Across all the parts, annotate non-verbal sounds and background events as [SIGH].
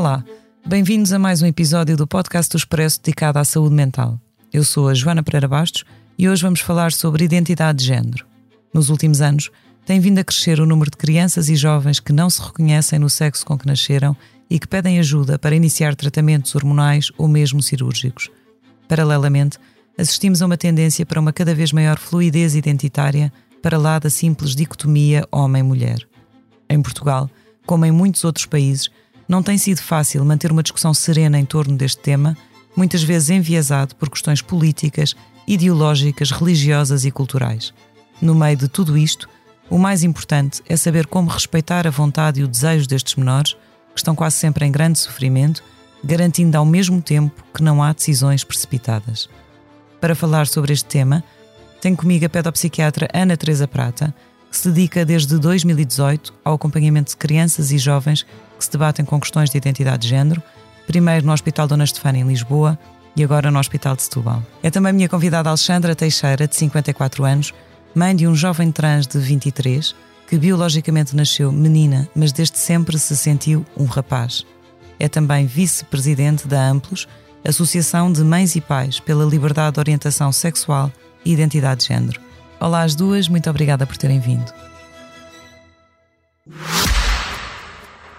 Olá, bem-vindos a mais um episódio do podcast do Expresso dedicado à saúde mental. Eu sou a Joana Pereira Bastos e hoje vamos falar sobre identidade de género. Nos últimos anos, tem vindo a crescer o número de crianças e jovens que não se reconhecem no sexo com que nasceram e que pedem ajuda para iniciar tratamentos hormonais ou mesmo cirúrgicos. Paralelamente, assistimos a uma tendência para uma cada vez maior fluidez identitária para lá da simples dicotomia homem-mulher. Em Portugal, como em muitos outros países, não tem sido fácil manter uma discussão serena em torno deste tema, muitas vezes enviesado por questões políticas, ideológicas, religiosas e culturais. No meio de tudo isto, o mais importante é saber como respeitar a vontade e o desejo destes menores, que estão quase sempre em grande sofrimento, garantindo ao mesmo tempo que não há decisões precipitadas. Para falar sobre este tema, tenho comigo a pedopsiquiatra Ana Teresa Prata, que se dedica desde 2018 ao acompanhamento de crianças e jovens que se debatem com questões de identidade de género, primeiro no Hospital Dona Estefânia em Lisboa e agora no Hospital de Setúbal. É também minha convidada Alexandra Teixeira, de 54 anos, mãe de um jovem trans de 23, que biologicamente nasceu menina, mas desde sempre se sentiu um rapaz. É também vice-presidente da Amplos, Associação de Mães e Pais pela Liberdade de Orientação Sexual e Identidade de Género. Olá às duas, muito obrigada por terem vindo.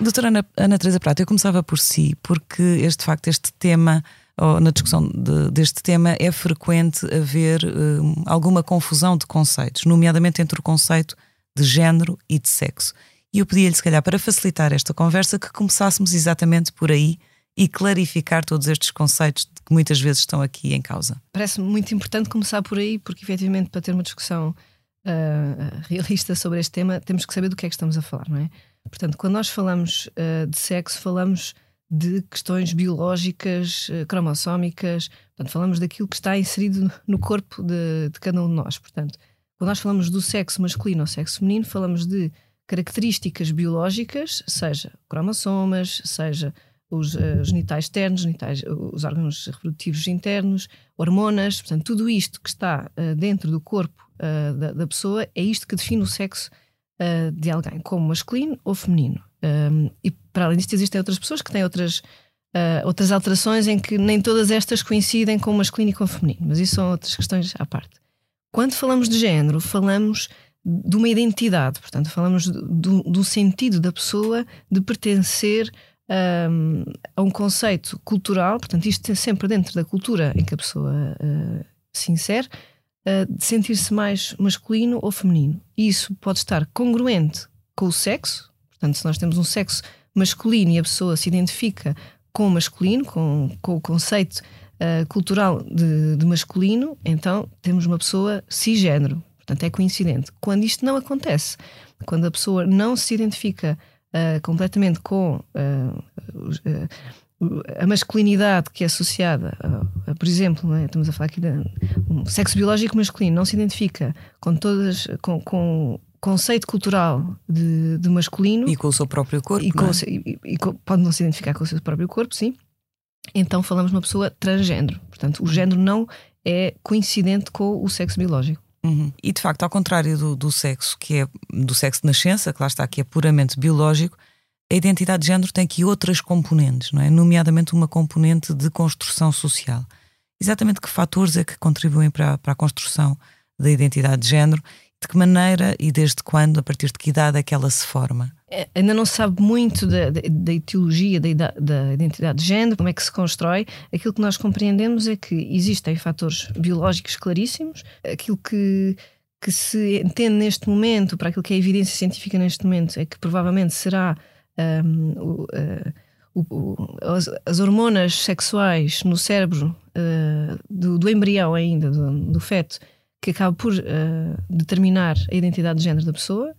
Doutora Ana, Ana Teresa Prata, eu começava por si, porque este de facto, este tema, ou na discussão de- deste tema, é frequente haver hum, alguma confusão de conceitos, nomeadamente entre o conceito de género e de sexo. E eu pedia-lhe, se calhar, para facilitar esta conversa, que começássemos exatamente por aí e clarificar todos estes conceitos que muitas vezes estão aqui em causa. Parece-me muito importante começar por aí, porque efetivamente para ter uma discussão ah, realista sobre este tema, temos que saber do que é que estamos a falar, não é? Portanto, quando nós falamos ah, de sexo, falamos de questões biológicas, ah, cromossómicas, portanto, falamos daquilo que está inserido no corpo de, de cada um de nós. Portanto, quando nós falamos do sexo masculino ou sexo feminino, falamos de características biológicas, seja cromossomas, seja os eh, genitais externos, genitais, os órgãos reprodutivos internos, hormonas, portanto, tudo isto que está eh, dentro do corpo eh, da, da pessoa é isto que define o sexo eh, de alguém, como masculino ou feminino. Um, e para além disto, existem outras pessoas que têm outras, eh, outras alterações em que nem todas estas coincidem com o masculino e com o feminino, mas isso são outras questões à parte. Quando falamos de género, falamos de uma identidade, portanto, falamos do, do sentido da pessoa de pertencer um, a um conceito cultural, portanto, isto é sempre dentro da cultura em que a pessoa uh, se insere, de sentir-se mais masculino ou feminino. Isso pode estar congruente com o sexo, portanto, se nós temos um sexo masculino e a pessoa se identifica com o masculino, com, com o conceito uh, cultural de, de masculino, então temos uma pessoa cisgênero. Portanto, é coincidente. Quando isto não acontece, quando a pessoa não se identifica uh, completamente com uh, uh, a masculinidade que é associada, a, a, por exemplo, é? estamos a falar aqui de um sexo biológico masculino, não se identifica com todas, com, com o conceito cultural de, de, masculino e com o seu próprio corpo, e, com, não é? e, e com, pode não se identificar com o seu próprio corpo, sim. Então falamos de uma pessoa transgênero. Portanto, o género não é coincidente com o sexo biológico. Uhum. E de facto, ao contrário do, do, sexo, que é do sexo de nascença, que lá está, que é puramente biológico, a identidade de género tem aqui outras componentes, não é? Nomeadamente uma componente de construção social. Exatamente que fatores é que contribuem para, para a construção da identidade de género? De que maneira e desde quando, a partir de que idade é que ela se forma? É, ainda não se sabe muito da, da, da etiologia da, da, identidade de género, como é que se constrói. Aquilo que nós compreendemos é que existem fatores biológicos claríssimos, aquilo que, que se entende neste momento, para aquilo que é evidência científica neste momento, é que provavelmente será um, o, uh, o, as, as, hormonas sexuais no cérebro uh, do, do, embrião ainda, do, do feto, que acaba por uh, determinar a identidade de género da pessoa.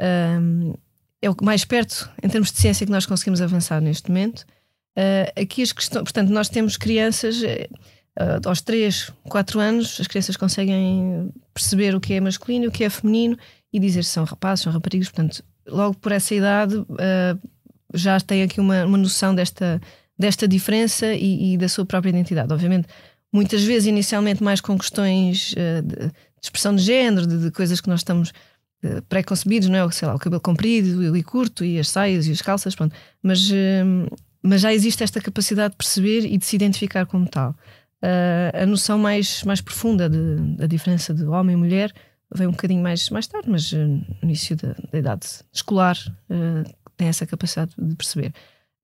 Um, é o mais perto, em termos de ciência, que nós conseguimos avançar neste momento. Uh, aqui as questões, portanto, nós temos crianças uh, aos 3, 4 anos, as crianças conseguem perceber o que é masculino o que é feminino e dizer se são rapazes, são raparigas. Portanto, logo por essa idade uh, já tem aqui uma, uma noção desta, desta diferença e, e, da sua própria identidade. Obviamente, muitas vezes, inicialmente, mais com questões de, expressão de género, de, de coisas que nós estamos pré-concebidos, não é? Sei lá, o cabelo comprido e curto e as saias e as calças, pronto. Mas, hum, mas já existe esta capacidade de perceber e de se identificar como tal. Uh, a noção mais, mais profunda da diferença de homem e mulher vem um bocadinho mais, mais tarde, mas uh, no início da, da idade escolar uh, tem essa capacidade de perceber.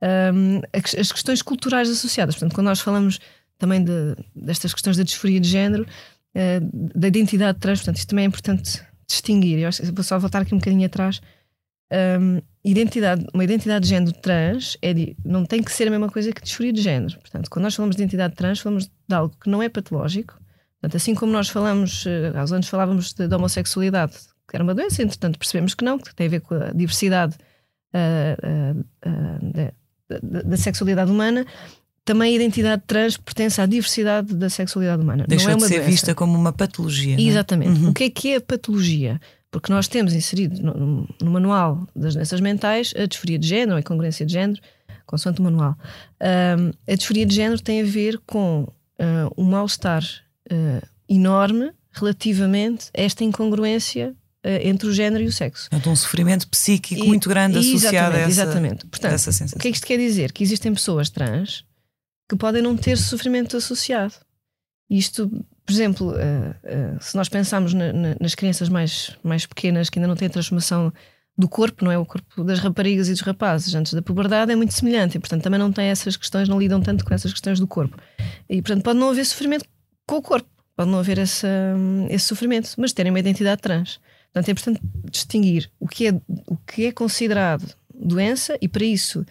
Um, as questões culturais associadas, portanto, quando nós falamos também de, destas questões da disforia de género, da identidade trans, portanto, isto também é importante distinguir. Eu acho, vou só voltar aqui um bocadinho atrás. Um, identidade, uma identidade de género trans é de, não tem que ser a mesma coisa que disforia de género. Portanto, quando nós falamos de identidade trans, falamos de algo que não é patológico. Portanto, assim como nós falamos, eh, há uns anos falávamos de, de homossexualidade, que era uma doença, entretanto percebemos que não, que tem a ver com a diversidade uh, uh, da, da, da, sexualidade humana. Também a identidade trans pertence à diversidade da sexualidade humana. Deixou não é de uma ser doença. vista como uma patologia. Exatamente. Uhum. O que é que é a patologia? Porque nós temos inserido no, no, manual das doenças mentais a disforia de género, a incongruência de género, consoante o manual. Um, a disforia de género tem a ver com uh, um mal-estar uh, enorme relativamente a esta incongruência uh, entre o género e o sexo. Portanto, um sofrimento psíquico e, muito grande associado a essa, exatamente. Portanto, essa sensação. O que é que isto quer dizer? Que existem pessoas trans que podem não ter sofrimento associado. Isto, por exemplo, uh, uh, se nós pensarmos na, na, nas crianças mais, mais pequenas que ainda não têm transformação do corpo, não é? O corpo das raparigas e dos rapazes antes da puberdade é muito semelhante e, portanto, também não têm essas questões, não lidam tanto com essas questões do corpo. E, portanto, pode não haver sofrimento com o corpo, pode não haver essa, esse sofrimento, mas terem uma identidade trans. Portanto, é importante distinguir o que é, o que é considerado doença e, para isso,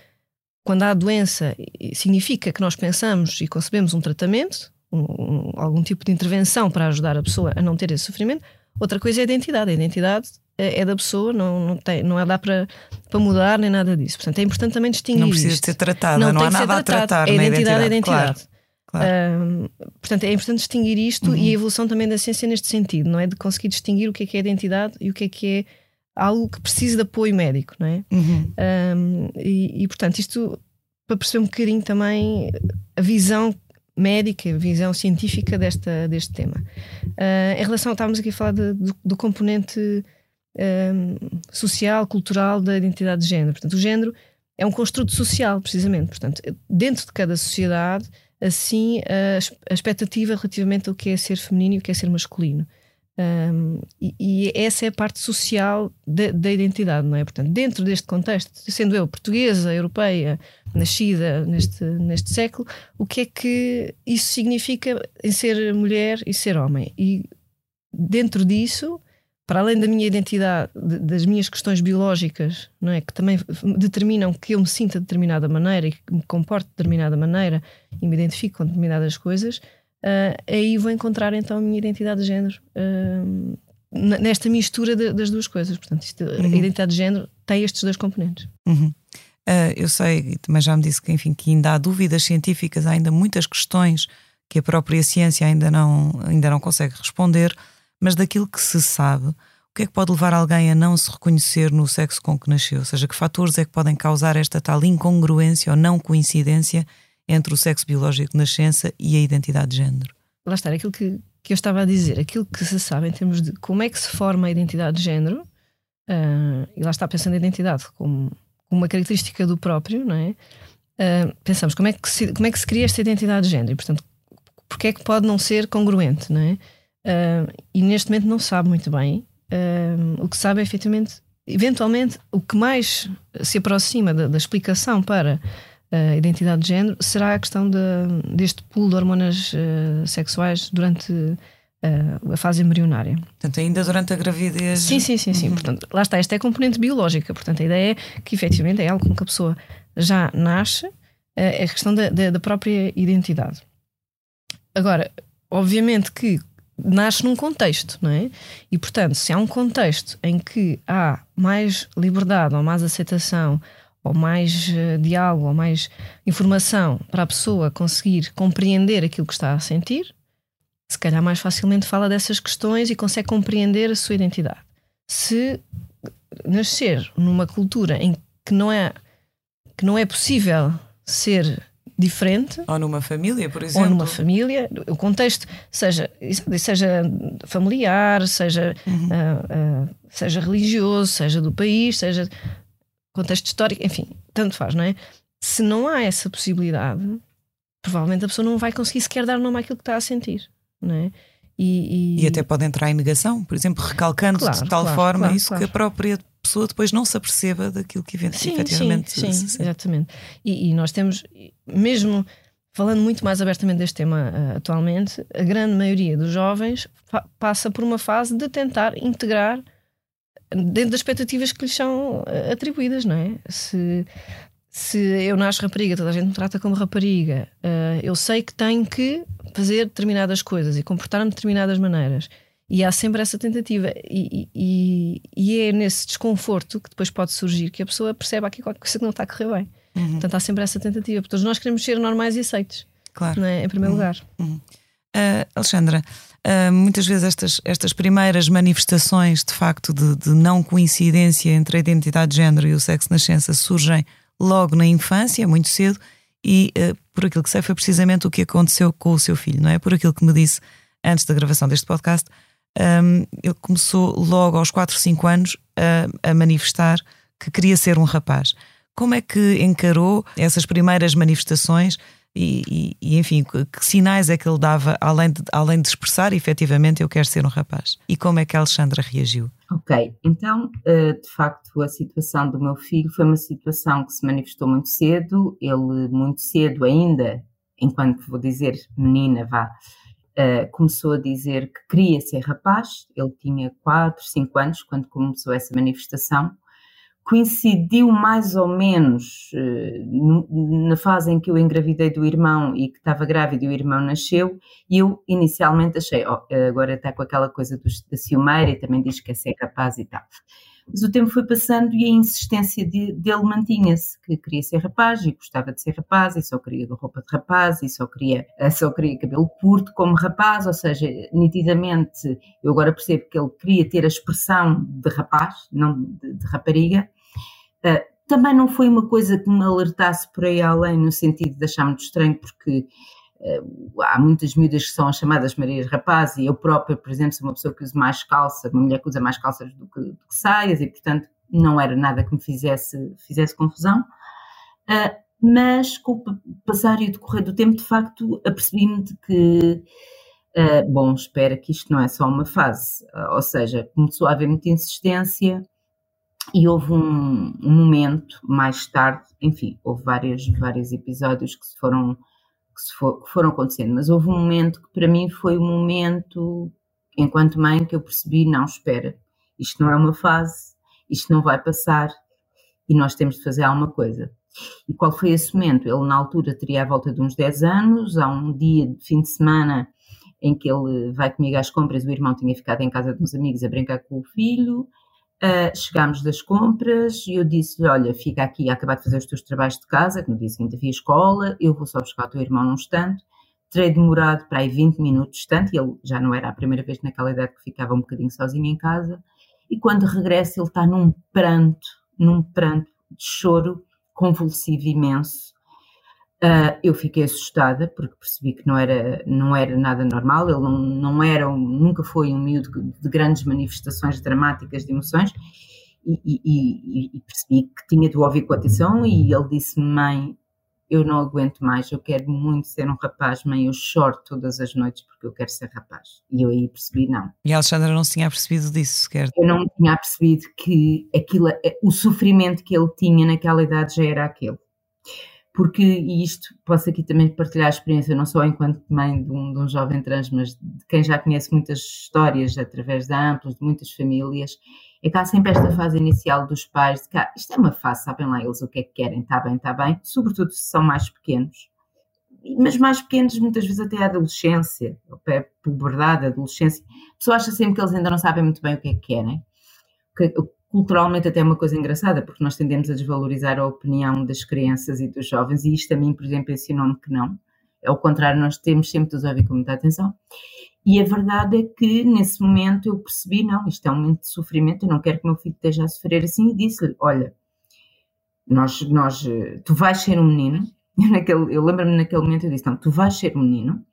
quando há doença, significa que nós pensamos e concebemos um tratamento, um, um, algum tipo de intervenção para ajudar a pessoa a não ter esse sofrimento. Outra coisa é a identidade. A identidade é, é da pessoa, não, não, tem, não é dá para, para mudar nem nada disso. Portanto, é importante também distinguir. Não precisa isto. ser tratada, não, não há nada a tratar. É identidade, é identidade. Claro, claro. portanto, é importante distinguir isto Uhum. e a evolução também da ciência neste sentido, não é? De conseguir distinguir o que é que é identidade e o que é que é algo que precisa de apoio médico, não é? Uhum. Um, e, e, portanto, isto para perceber um bocadinho também a visão médica, a visão científica desta, deste tema. Uh, em relação, estávamos aqui a falar de, do, do, componente um, social, cultural da identidade de género. Portanto, o género é um construto social, precisamente. Portanto, dentro de cada sociedade, assim, a, a expectativa relativamente ao que é ser feminino e o que é ser masculino. Um, e, e, essa é a parte social da, da, identidade, não é? Portanto, dentro deste contexto, sendo eu portuguesa, europeia, nascida neste, neste século, o que é que isso significa em ser mulher e ser homem? E dentro disso, para além da minha identidade, de, das minhas questões biológicas, não é? Que também determinam que eu me sinta de determinada maneira e que me comporte de determinada maneira e me identifico com determinadas coisas. Uh, aí vou encontrar então a minha identidade de género uh, nesta mistura de, das duas coisas. Portanto, isto, uhum. a identidade de género tem estes dois componentes. Uhum. Uh, eu sei, mas já me disse que, enfim, que ainda há dúvidas científicas, há ainda muitas questões que a própria ciência ainda não, ainda não consegue responder, mas daquilo que se sabe, o que é que pode levar alguém a não se reconhecer no sexo com que nasceu? Ou seja, que fatores é que podem causar esta tal incongruência ou não coincidência entre o sexo biológico de nascença e a identidade de género. Lá está, aquilo que, que eu estava a dizer, aquilo que se sabe em termos de como é que se forma a identidade de género, uh, e lá está pensando a identidade como, uma característica do próprio, não é? Uh, pensamos como é, que se, como é que se cria esta identidade de género e, portanto, porque é que pode não ser congruente, não é? Uh, e neste momento não sabe muito bem uh, o que sabe é efetivamente, eventualmente, o que mais se aproxima da, da explicação para a identidade de género será a questão de, deste pool de hormonas uh, sexuais durante uh, a fase embrionária. Portanto, ainda durante a gravidez. Sim, sim, sim, sim. Uhum. Portanto, lá está, esta é a componente biológica. Portanto, a ideia é que efetivamente é algo com que a pessoa já nasce, uh, é a questão da, da, da própria identidade. Agora, obviamente que nasce num contexto, não é? E portanto, se há um contexto em que há mais liberdade ou mais aceitação ou mais uh, diálogo ou mais informação para a pessoa conseguir compreender aquilo que está a sentir, se calhar mais facilmente fala dessas questões e consegue compreender a sua identidade. Se nascer numa cultura em que não é que não é possível ser diferente. Ou numa família, por exemplo. Ou numa família, o contexto, seja, seja familiar, seja, uhum. uh, uh, seja religioso, seja do país, seja contexto histórico, enfim, tanto faz, não é? Se não há essa possibilidade, provavelmente a pessoa não vai conseguir sequer dar nome àquilo que está a sentir, não é? E, e... e até pode entrar em negação, por exemplo, recalcando claro, de tal claro, forma claro, isso que a própria pessoa depois não se aperceba daquilo que sim, efetivamente sim, sim, sim, exatamente. E, e, nós temos, mesmo falando muito mais abertamente deste tema uh, atualmente, a grande maioria dos jovens passa por uma fase de tentar integrar dentro das expectativas que lhes são uh, atribuídas, não é? Se, se eu nasço rapariga, toda a gente me trata como rapariga, uh, eu sei que tenho que fazer determinadas coisas e comportar-me de determinadas maneiras. E há sempre essa tentativa. E, e, e, é nesse desconforto que depois pode surgir que a pessoa percebe aqui qualquer coisa que não está a correr bem. Uhum. Portanto, há sempre essa tentativa. Porque todos nós queremos ser normais e aceitos. Claro. É? Em primeiro uhum. lugar. Uhum. Uh, Alexandra, uh, muitas vezes estas, estas primeiras manifestações de facto de, de, não coincidência entre a identidade de género e o sexo nascença surgem logo na infância, muito cedo, e uh, por aquilo que sei foi precisamente o que aconteceu com o seu filho, não é? Por aquilo que me disse antes da gravação deste podcast, um, ele começou logo aos 4, 5 anos a, a manifestar que queria ser um rapaz. Como é que encarou essas primeiras manifestações e, e, enfim, que sinais é que ele dava além de, além de expressar efetivamente eu quero ser um rapaz? E como é que a Alexandra reagiu? Ok, então eh, de facto a situação do meu filho foi uma situação que se manifestou muito cedo, ele muito cedo ainda, enquanto vou dizer menina, vá, uh, começou a dizer que queria ser rapaz, ele tinha 4, 5 anos quando começou essa manifestação. Coincidiu mais ou menos uh, na fase em que eu engravidei do irmão e que estava grávida e o irmão nasceu, e eu inicialmente achei, oh, agora está com aquela coisa do, da ciumeira e também diz que é ser capaz e tal. Mas o tempo foi passando e a insistência de, dele mantinha-se, que queria ser rapaz e gostava de ser rapaz e só queria roupa de rapaz e só queria, eh, só queria cabelo curto como rapaz, ou seja, nitidamente eu agora percebo que ele queria ter a expressão de rapaz, não de, de rapariga. Uh, também não foi uma coisa que me alertasse por aí além, no sentido de achar muito estranho, porque uh, há muitas miúdas que são as chamadas Marias Rapaz, e eu própria, por exemplo, sou uma pessoa que usa mais calça, uma mulher que usa mais calças do que, do que saias, e portanto não era nada que me fizesse, fizesse confusão. Uh, mas com o passar e o decorrer do tempo, de facto, apercebi-me de que, uh, bom, espera que isto não é só uma fase, ou seja, começou a haver muita insistência e houve um, um momento mais tarde, enfim, houve vários, vários episódios que se foram que, for, que foram acontecendo, mas houve um momento que para mim foi o um momento, enquanto mãe, que eu percebi: não, espera, isto não é uma fase, isto não vai passar e nós temos de fazer alguma coisa. E qual foi esse momento? Ele, na altura, teria a volta de uns 10 anos, há um dia de fim de semana em que ele vai comigo às compras, o irmão tinha ficado em casa de uns amigos a brincar com o filho, Uh, chegámos das compras e eu disse-lhe: Olha, fica aqui acabar de fazer os teus trabalhos de casa, que no dia seguinte havia escola, eu vou só buscar o teu irmão num instante. Terei demorado para aí 20 minutos tanto, e ele já não era a primeira vez naquela idade que ficava um bocadinho sozinho em casa. E quando regressa, ele está num pranto, num pranto de choro convulsivo imenso. Uh, eu fiquei assustada porque percebi que não era, não era nada normal, ele não, não era, nunca foi um miúdo de grandes manifestações dramáticas de emoções e, e, e, percebi que tinha de ouvir com atenção e ele disse mãe, eu não aguento mais, eu quero muito ser um rapaz, mãe, eu choro todas as noites porque eu quero ser rapaz. E eu aí percebi, não. E a Alexandra não se tinha percebido disso sequer. Eu não tinha percebido que aquilo, o sofrimento que ele tinha naquela idade já era aquele. Porque, e isto posso aqui também partilhar a experiência, não só enquanto mãe de um, de um jovem trans, mas de quem já conhece muitas histórias através da Amplos, de muitas famílias, é que há sempre esta fase inicial dos pais de que ah, isto é uma fase, sabem lá eles o que é que querem, está bem, está bem, sobretudo se são mais pequenos. Mas mais pequenos, muitas vezes até a adolescência, a puberdade, a adolescência, a pessoa acha sempre que eles ainda não sabem muito bem o que é que querem. Culturalmente até é uma coisa engraçada, porque nós tendemos a desvalorizar a opinião das crianças e dos jovens, e isto a mim, por exemplo, ensinou-me que não. É o contrário, nós temos sempre de os ouvir com muita atenção. E a verdade é que nesse momento eu percebi, não, isto é um momento de sofrimento, eu não quero que meu filho esteja a sofrer assim, e disse-lhe, olha, nós, nós, tu vais ser um menino, [LAUGHS] eu, naquele, eu lembro-me naquele momento, eu disse, não, tu vais ser um menino,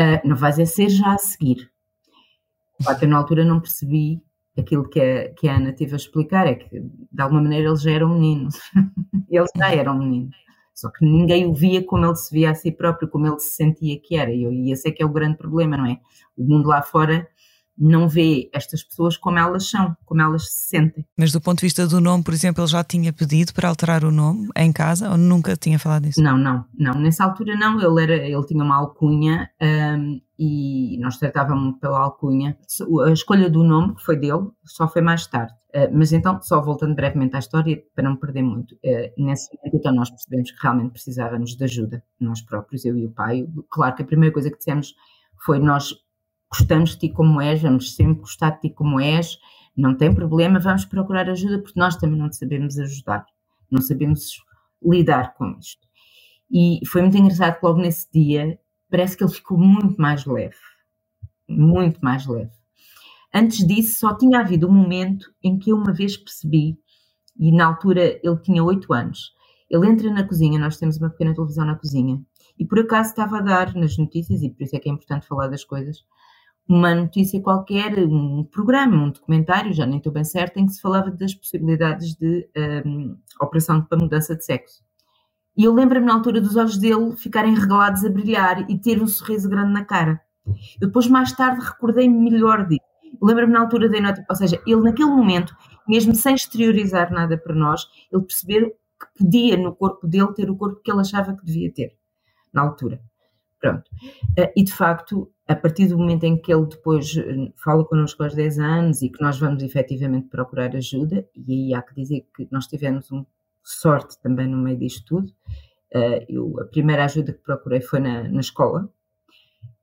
uh, não vais é ser já a seguir. Eu na altura não percebi aquilo que a, que a Ana teve a explicar, é que de alguma maneira ele já era um menino, [LAUGHS] ele já era um menino. Só que ninguém o via como ele se via a si próprio, como ele se sentia que era. E esse é que é o grande problema, não é? O mundo lá fora não vê estas pessoas como elas são, como elas se sentem. Mas do ponto de vista do nome, por exemplo, ele já tinha pedido para alterar o nome em casa ou nunca tinha falado disso? Não, não, não. Nessa altura não. Ele, era, ele tinha uma alcunha um, e nós tratávamos pela alcunha. A escolha do nome, que foi dele, só foi mais tarde. Uh, mas então, só voltando brevemente à história, para não perder muito, uh, nesse momento então nós percebemos que realmente precisávamos de ajuda, nós próprios, eu e o pai. Claro que a primeira coisa que dissemos foi nós gostamos de ti como és, vamos sempre gostar de ti como és, não tem problema, vamos procurar ajuda porque nós também não sabemos ajudar, não sabemos lidar com isto. E foi muito engraçado que logo nesse dia parece que ele ficou muito mais leve, muito mais leve. Antes disso, só tinha havido um momento em que eu uma vez percebi, e na altura ele tinha oito anos, ele entra na cozinha, nós temos uma pequena televisão na cozinha, e por acaso estava a dar nas notícias, e por isso é que é importante falar das coisas, uma notícia qualquer, um programa, um documentário, já nem estou bem certa, em que se falava das possibilidades de um, operação para mudança de sexo. E eu lembro-me na altura dos olhos dele ficarem regalados a brilhar e ter um sorriso grande na cara. Eu depois, mais tarde, recordei-me melhor disso. Lembro-me na altura da nota, ou seja, ele naquele momento, mesmo sem exteriorizar nada para nós, ele perceber que podia no corpo dele ter o corpo que ele achava que devia ter, na altura. Pronto. Uh, e de facto, a partir do momento em que ele depois eh, fala connosco aos 10 anos e que nós vamos efetivamente procurar ajuda, e aí há que dizer que nós tivemos um sorte também no meio disto tudo. Uh, eu, a primeira ajuda que procurei foi na, na escola.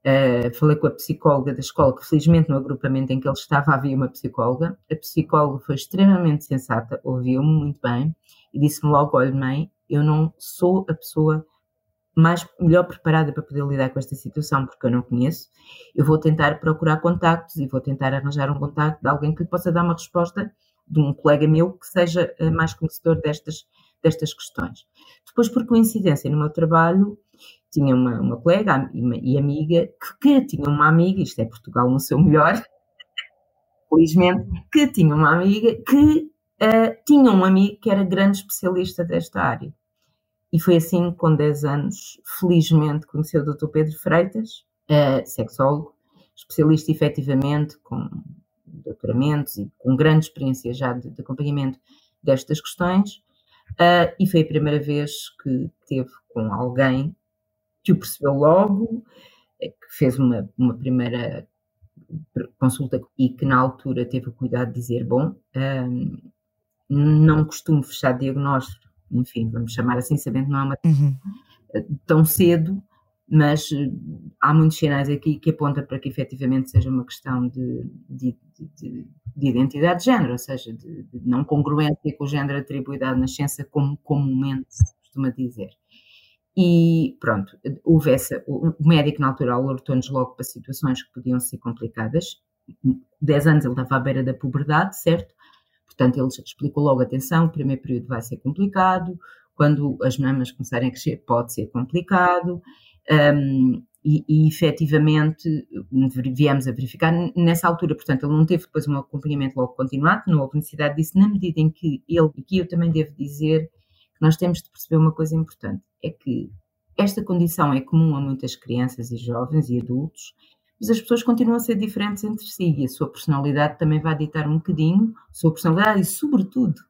Uh, falei com a psicóloga da escola, que felizmente no agrupamento em que ele estava havia uma psicóloga. A psicóloga foi extremamente sensata, ouviu-me muito bem e disse-me logo: Olha, mãe, eu não sou a pessoa mais melhor preparada para poder lidar com esta situação, porque eu não conheço. Eu vou tentar procurar contactos e vou tentar arranjar um contacto de alguém que possa dar uma resposta de um colega meu que seja eh, mais conhecedor destas, destas questões. Depois, por coincidência, no meu trabalho, tinha uma, uma colega e, amiga que, que, tinha uma amiga, isto é Portugal no seu melhor, [LAUGHS] felizmente, que tinha uma amiga que uh, tinha um amigo que era grande especialista desta área. E foi assim, com 10 anos, felizmente conheceu o Dr. Pedro Freitas, uh, sexólogo, especialista efetivamente, com doutoramentos e com grande experiência já de, de acompanhamento destas questões. Uh, e foi a primeira vez que teve com alguém que o percebeu logo, eh, que fez uma, uma primeira consulta e que na altura teve o cuidado de dizer: Bom, um, não costumo fechar diagnóstico enfim, vamos chamar assim, sabendo que não é uma uhum. tão cedo, mas eh, há muitos sinais aqui que apontam para que efetivamente seja uma questão de, de, de, de identidade de género, ou seja, de, não congruência com o género atribuído à nascença, como comumente se costuma dizer. E pronto, houve essa, o médico na altura alertou-nos logo para situações que podiam ser complicadas. 10 anos ele estava à beira da puberdade, certo? Portanto, ele explicou logo, atenção, o primeiro período vai ser complicado, quando as mamas começarem a crescer pode ser complicado, um, e, e efetivamente viemos a verificar nessa altura, portanto, ele não teve depois um acompanhamento logo continuado, não houve necessidade disso, na medida em que ele, e que eu também devo dizer, nós temos de perceber uma coisa importante: é que esta condição é comum a muitas crianças e jovens e adultos, mas as pessoas continuam a ser diferentes entre si e a sua personalidade também vai ditar um bocadinho, a sua personalidade e, sobretudo,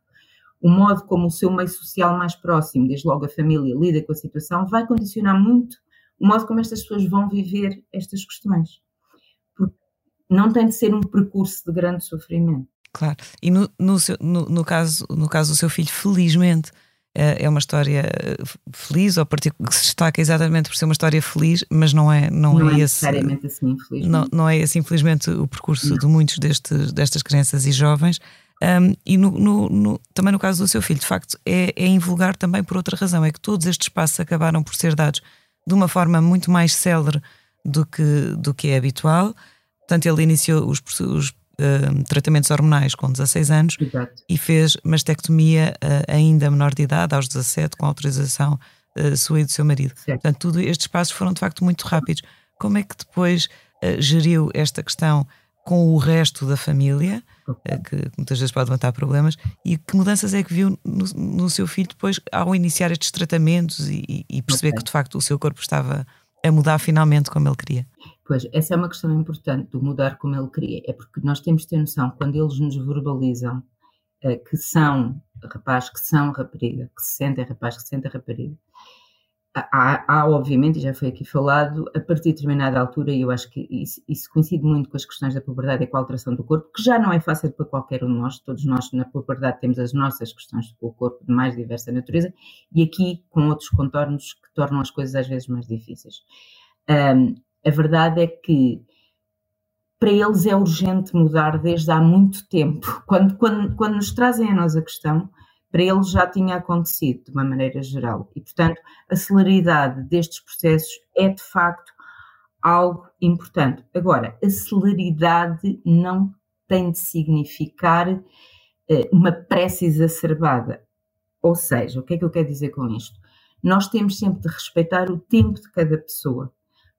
o modo como o seu meio social mais próximo, desde logo a família, lida com a situação, vai condicionar muito o modo como estas pessoas vão viver estas questões. Porque não tem de ser um percurso de grande sofrimento. Claro. E no, no, seu, no, no caso, no caso do seu filho, felizmente, é uma história feliz, ou que se destaca exatamente por ser uma história feliz, mas não é, não, não é, é esse. Necessariamente assim, infelizmente. Não, não é esse, infelizmente, o percurso não. de muitos destes, destas crianças e jovens. Um, e no, no, no, também no caso do seu filho, de facto, é, é invulgar também por outra razão: é que todos estes passos acabaram por ser dados de uma forma muito mais célere do que, do que é habitual. Portanto, ele iniciou os, os uh, tratamentos hormonais com 16 anos Exato. e fez mastectomia uh, ainda menor de idade, aos 17, com autorização uh, sua e do seu marido. Certo. Portanto, tudo, estes passos foram de facto muito rápidos. Como é que depois geriu esta questão com o resto da família, que muitas vezes pode levantar problemas, e que mudanças é que viu no, no seu filho depois ao iniciar estes tratamentos e, e perceber okay. que de facto o seu corpo estava a mudar finalmente como ele queria? Pois, essa é uma questão importante do mudar como ele queria. É porque nós temos de ter noção, quando eles nos verbalizam uh, que são rapaz, que são rapariga, que se sentem rapaz, que se sentem rapariga, há, há, obviamente, e já foi aqui falado, a partir de determinada altura, e eu acho que isso, isso, coincide muito com as questões da puberdade e com a alteração do corpo, que já não é fácil para qualquer um de nós, todos nós na puberdade temos as nossas questões com o corpo de mais diversa natureza, e aqui com outros contornos que tornam as coisas às vezes mais difíceis. Um, a verdade é que para eles é urgente mudar desde há muito tempo. [LAUGHS] Quando, quando, quando nos trazem a nós a questão, para eles já tinha acontecido de uma maneira geral. E, portanto, a celeridade destes processos é de facto algo importante. Agora, a celeridade não tem de significar uh, uma pressa exacerbada. Ou seja, o que é que eu quero dizer com isto? Nós temos sempre de respeitar o tempo de cada pessoa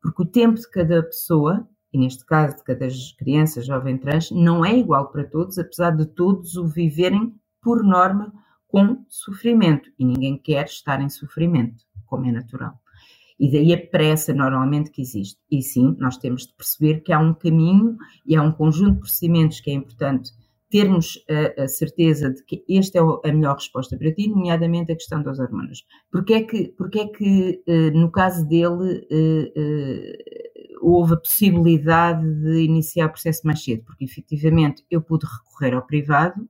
porque o tempo de cada pessoa, e neste caso de cada criança, jovem trans, não é igual para todos, apesar de todos o viverem, por norma, com sofrimento. E ninguém quer estar em sofrimento, como é natural. E daí a pressa normalmente que existe. E sim, nós temos de perceber que há um caminho e há um conjunto de procedimentos que é importante termos a, a, certeza de que esta é a melhor resposta para ti, nomeadamente a questão das hormonas. Porque é que, porque é que uh, no caso dele, uh, uh, houve a possibilidade de iniciar o processo mais cedo? Porque efetivamente eu pude recorrer ao privado,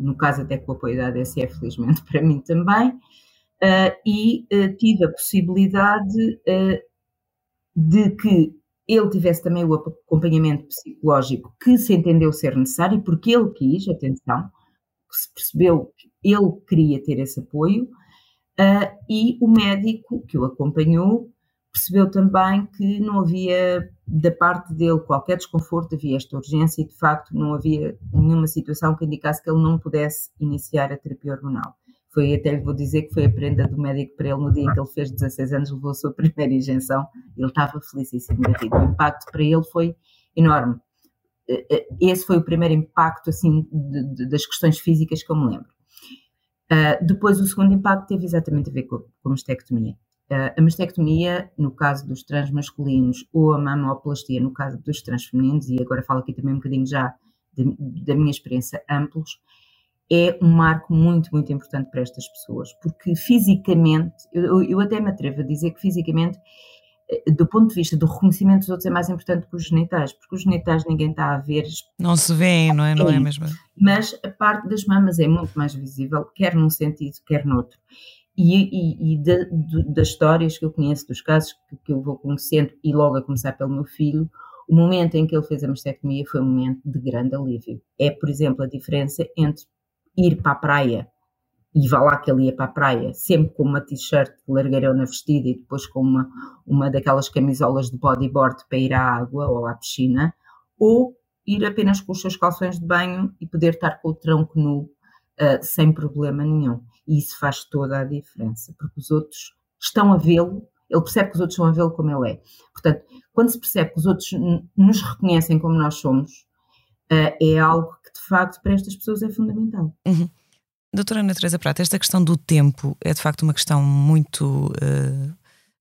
no caso até com o apoio da ADSF, felizmente [LAUGHS] para mim também, e tive a possibilidade de que ele tivesse também o acompanhamento psicológico que se entendeu ser necessário, porque ele quis, atenção, se percebeu que ele queria ter esse apoio, uh, e o médico que o acompanhou percebeu também que não havia da parte dele qualquer desconforto, havia esta urgência e de facto não havia nenhuma situação que indicasse que ele não pudesse iniciar a terapia hormonal foi até lhe vou dizer que foi a prenda do médico para ele no dia em que ele fez 16 anos, levou a sua primeira injeção, ele estava felicíssimo da vida. O impacto para ele foi enorme. Eh, eh, esse foi o primeiro impacto, assim, de, de, das questões físicas que eu me lembro. Uh, depois, o segundo impacto teve exatamente a ver com, com a mastectomia. Uh, a mastectomia, no caso dos transmasculinos, ou a mamoplastia, no caso dos transfemininos, e agora falo aqui também um bocadinho já de, da minha experiência amplos, é um marco muito, muito importante para estas pessoas, porque fisicamente, eu, eu até me atrevo a dizer que fisicamente, eh, do ponto de vista do reconhecimento dos outros, é mais importante que os genitais, porque os genitais ninguém está a ver. Não se vê, não é? Não é mesmo? Mas a parte das mamas é muito mais visível, quer num sentido, quer noutro. E, e, e de, de, das histórias que eu conheço, dos casos que, que eu vou conhecendo, e logo a começar pelo meu filho, o momento em que ele fez a mastectomia foi um momento de grande alívio. É, por exemplo, a diferença entre ir para a praia e vá lá que ele ia para a praia, sempre com uma t-shirt largueirona vestida e depois com uma, uma daquelas camisolas de bodyboard para ir à água ou à piscina, ou ir apenas com os seus calções de banho e poder estar com o tronco nu uh, sem problema nenhum. E isso faz toda a diferença, porque os outros estão a vê-lo, ele percebe que os outros estão a vê-lo como ele é. Portanto, quando se percebe que os outros nos reconhecem como nós somos, é algo que de facto para estas pessoas é fundamental. Uhum. Doutora Ana Teresa Prata, esta questão do tempo é de facto uma questão muito uh,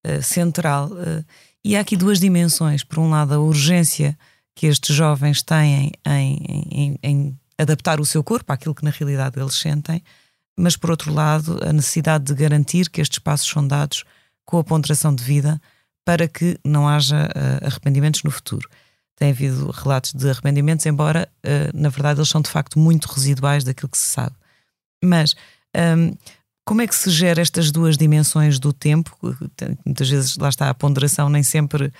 uh, central uh, e há aqui duas dimensões. Por um lado, a urgência que estes jovens têm em, em, em adaptar o seu corpo àquilo que na realidade eles sentem, mas por outro lado, a necessidade de garantir que estes passos são dados com a ponderação de vida para que não haja arrependimentos no futuro tem havido relatos de arrependimentos, embora uh, na verdade eles são de facto muito residuais daquilo que se sabe. Mas um, como é que se gera estas duas dimensões do tempo? Muitas vezes lá está a ponderação, nem sempre,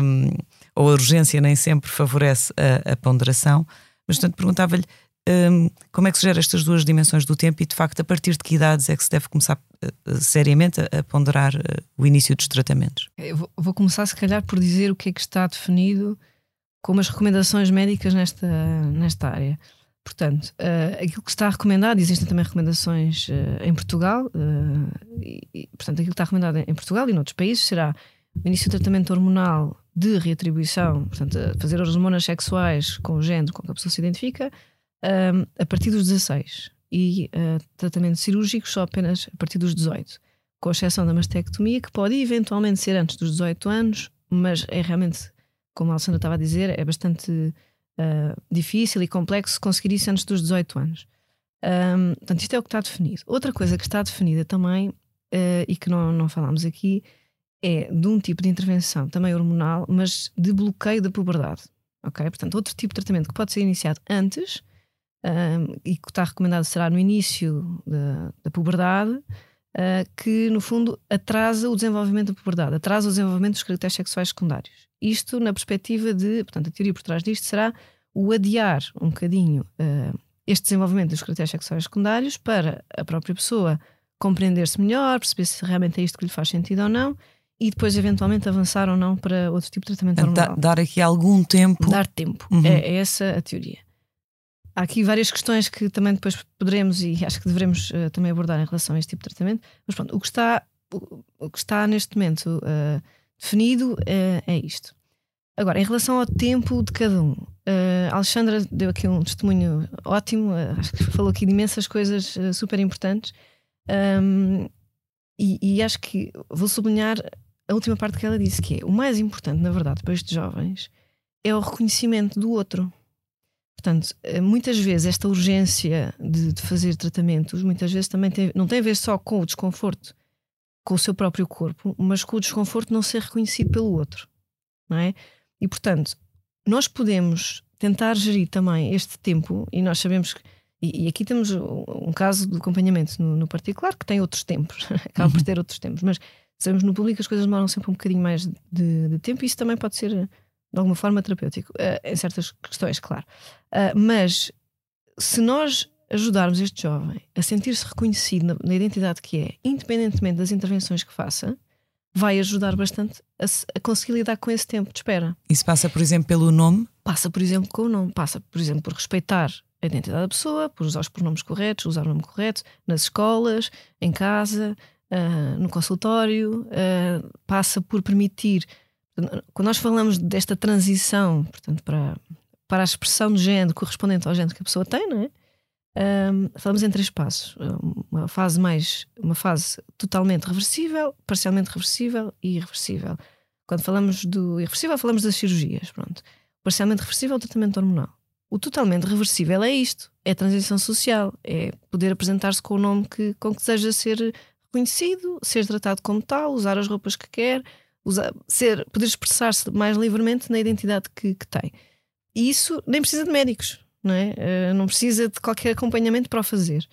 um, ou a urgência nem sempre favorece a, a ponderação. Mas, portanto, perguntava-lhe um, como é que se gera estas duas dimensões do tempo e, de facto, a partir de que idades é que se deve começar uh, seriamente a, ponderar uh, o início dos tratamentos? Eu vou, começar, se calhar, por dizer o que é que está definido como as recomendações médicas nesta, nesta área. Portanto, uh, aquilo que está recomendado, existem também recomendações uh, em Portugal, uh, e, portanto, aquilo que está recomendado em Portugal e noutros países será o início do tratamento hormonal de reatribuição, portanto, fazer as hormonas sexuais com o género com que a pessoa se identifica, a partir dos 16 e tratamento cirúrgico só apenas a partir dos 18, com exceção da mastectomia, que pode eventualmente ser antes dos 18 anos, mas é realmente, como a Alessandra estava a dizer, é bastante uh, difícil e complexo conseguir isso antes dos 18 anos. Um, portanto, isto é o que está definido. Outra coisa que está definida também, uh, e que não, não falámos aqui, é de um tipo de intervenção, também hormonal, mas de bloqueio da puberdade. Ok? Portanto, outro tipo de tratamento que pode ser iniciado antes um, e que está recomendado será no início da, da puberdade, uh, que no fundo atrasa o desenvolvimento da puberdade, atrasa o desenvolvimento dos caracteres sexuais secundários. Isto na perspectiva de, portanto, a teoria por trás disto será o adiar um bocadinho uh, este desenvolvimento dos caracteres sexuais secundários para a própria pessoa compreender-se melhor, perceber se realmente é isto que lhe faz sentido ou não e depois eventualmente avançar ou não para outro tipo de tratamento hormonal. Dar aqui algum tempo. Dar tempo. Uhum. É, é, essa a teoria. Há aqui várias questões que também depois poderemos e acho que devemos uh, também abordar em relação a este tipo de tratamento. Mas pronto, o que está, o, que está neste momento uh, definido é, é isto. Agora, em relação ao tempo de cada um, uh, a Alexandra deu aqui um testemunho ótimo, uh, acho que falou aqui de imensas coisas uh, super importantes. Um, e, e, acho que vou sublinhar a última parte que ela disse, que é o mais importante, na verdade, para estes jovens é o reconhecimento do outro. Portanto, muitas vezes esta urgência de, de fazer tratamentos, muitas vezes também tem, não tem a ver só com o desconforto com o seu próprio corpo, mas com o desconforto não ser reconhecido pelo outro, não é? E portanto, nós podemos tentar gerir também este tempo, e nós sabemos que. E, e aqui temos um caso de acompanhamento no, no particular que tem outros tempos, [LAUGHS] acaba por uhum. ter outros tempos, mas sabemos no público as coisas demoram sempre um bocadinho mais de, de tempo e isso também pode ser de alguma forma terapêutico, uh, em certas questões, claro. Uh, mas se nós ajudarmos este jovem a sentir-se reconhecido na, na, identidade que é, independentemente das intervenções que faça, vai ajudar bastante a, a, conseguir lidar com esse tempo de espera. Isso passa, por exemplo, pelo nome? Passa, por exemplo, com o nome. Passa, por exemplo, por respeitar a identidade da pessoa, por usar os pronomes corretos, usar o nome correto nas escolas, em casa, uh, no consultório. Passa por permitir. Quando nós falamos desta transição, portanto, para, para a expressão de género correspondente ao género que a pessoa tem, não é? Um, falamos em três passos. Uma fase mais, uma fase totalmente reversível, parcialmente reversível e irreversível. Quando falamos do irreversível, falamos das cirurgias. Pronto. Parcialmente reversível, o tratamento hormonal. O totalmente reversível é isto: é transição social, é poder apresentar-se com o nome que, com que deseja ser reconhecido, ser tratado como tal, usar as roupas que quer, usar, ser, poder expressar-se mais livremente na identidade que, que tem. E isso nem precisa de médicos não é? Uh, não precisa de qualquer acompanhamento para o fazer.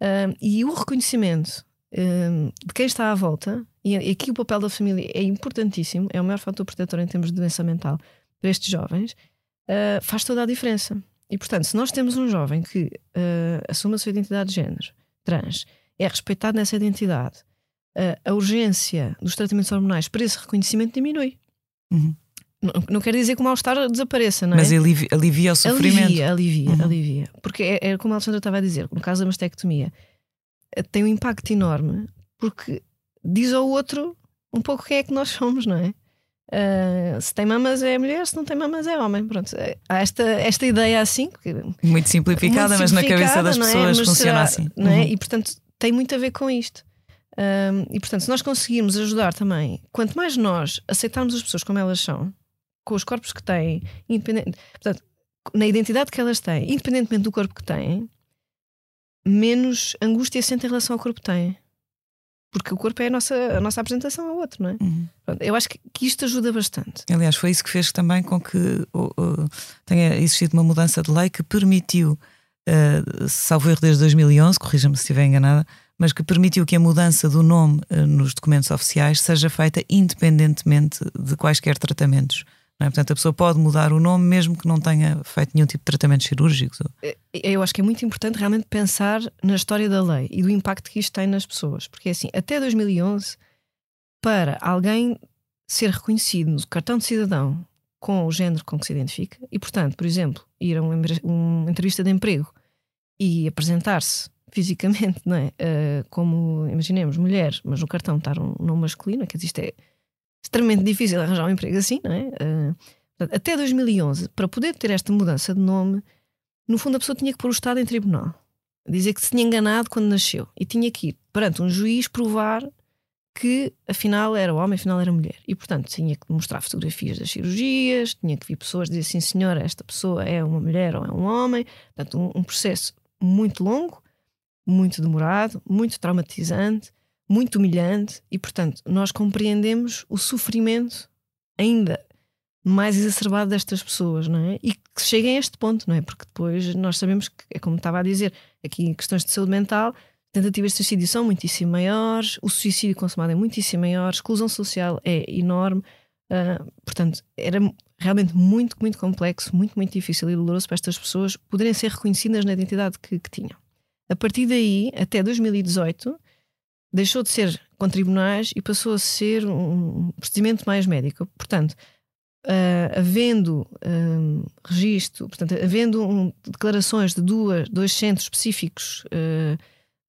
Uh, e o reconhecimento uh, de quem está à volta, e aqui o papel da família é importantíssimo, é o maior fator protetor em termos de doença mental para estes jovens, faz toda a diferença. E portanto, se nós temos um jovem que assume a sua identidade de género, trans, é respeitado nessa identidade, a urgência dos tratamentos hormonais para esse reconhecimento diminui. Uhum. Não, não quer dizer que o mal-estar desapareça, não é? Mas alivia, alivia o sofrimento. Alivia, alivia, uhum. alivia. Porque é, é, como a Alexandra estava a dizer, no caso da mastectomia, eh, tem um impacto enorme porque diz ao outro um pouco quem é que nós somos, não é? Uh, se tem mamas é mulher, se não tem mamas é homem. Pronto, é, há esta, esta ideia assim. Que, muito simplificada, muito mas na cabeça das é? pessoas é? funciona será, assim. Não é? Uhum. E portanto tem muito a ver com isto. Um, e portanto, se nós conseguirmos ajudar também, quanto mais nós aceitarmos as pessoas como elas são, com os corpos que têm, independente, portanto, na identidade que elas têm, independentemente do corpo que têm, menos angústia sentem em relação ao corpo que têm. Porque o corpo é a nossa, a nossa apresentação ao outro, não é? Uhum. Eu acho que, que, isto ajuda bastante. Aliás, foi isso que fez também com que uh, uh, tenha existido uma mudança de lei que permitiu, uh, salvo erro desde 2011, corrija-me se estiver enganada, mas que permitiu que a mudança do nome uh, nos documentos oficiais seja feita independentemente de quaisquer tratamentos. É? Portanto, a pessoa pode mudar o nome mesmo que não tenha feito nenhum tipo de tratamento cirúrgico. É, eu acho que é muito importante realmente pensar na história da lei e do impacto que isto tem nas pessoas. Porque assim, até 2011, para alguém ser reconhecido no cartão de cidadão com o género com que se identifica, e portanto, por exemplo, ir a uma entrevista de emprego e apresentar-se fisicamente, não é? Uh, como, imaginemos, mulher, mas no cartão estar um nome masculino, que isto é extremamente difícil arranjar um emprego assim, não é? Uh, até 2011, para poder ter esta mudança de nome, no fundo a pessoa tinha que pôr o Estado em tribunal. Dizer que se tinha enganado quando nasceu. E tinha que ir perante um juiz provar que afinal era homem, afinal era mulher. E portanto tinha que mostrar fotografias das cirurgias, tinha que vir pessoas dizer assim, senhora, esta pessoa é uma mulher ou é um homem. Portanto, um, um processo muito longo, muito demorado, muito traumatizante muito humilhante e, portanto, nós compreendemos o sofrimento ainda mais exacerbado destas pessoas, não é? E que cheguem a este ponto, não é? Porque depois nós sabemos que, é como estava a dizer, aqui em questões de saúde mental, tentativas de suicídio são muitíssimo maiores, o suicídio consumado é muitíssimo maior, a exclusão social é enorme. Uh, portanto, era realmente muito, muito complexo, muito, muito difícil e doloroso para estas pessoas poderem ser reconhecidas na identidade que, que tinham. A partir daí, até 2018, deixou de ser com tribunais e passou a ser um procedimento mais médico. Portanto, uh, havendo um, registro, portanto, havendo um, declarações de duas, dois centros específicos uh,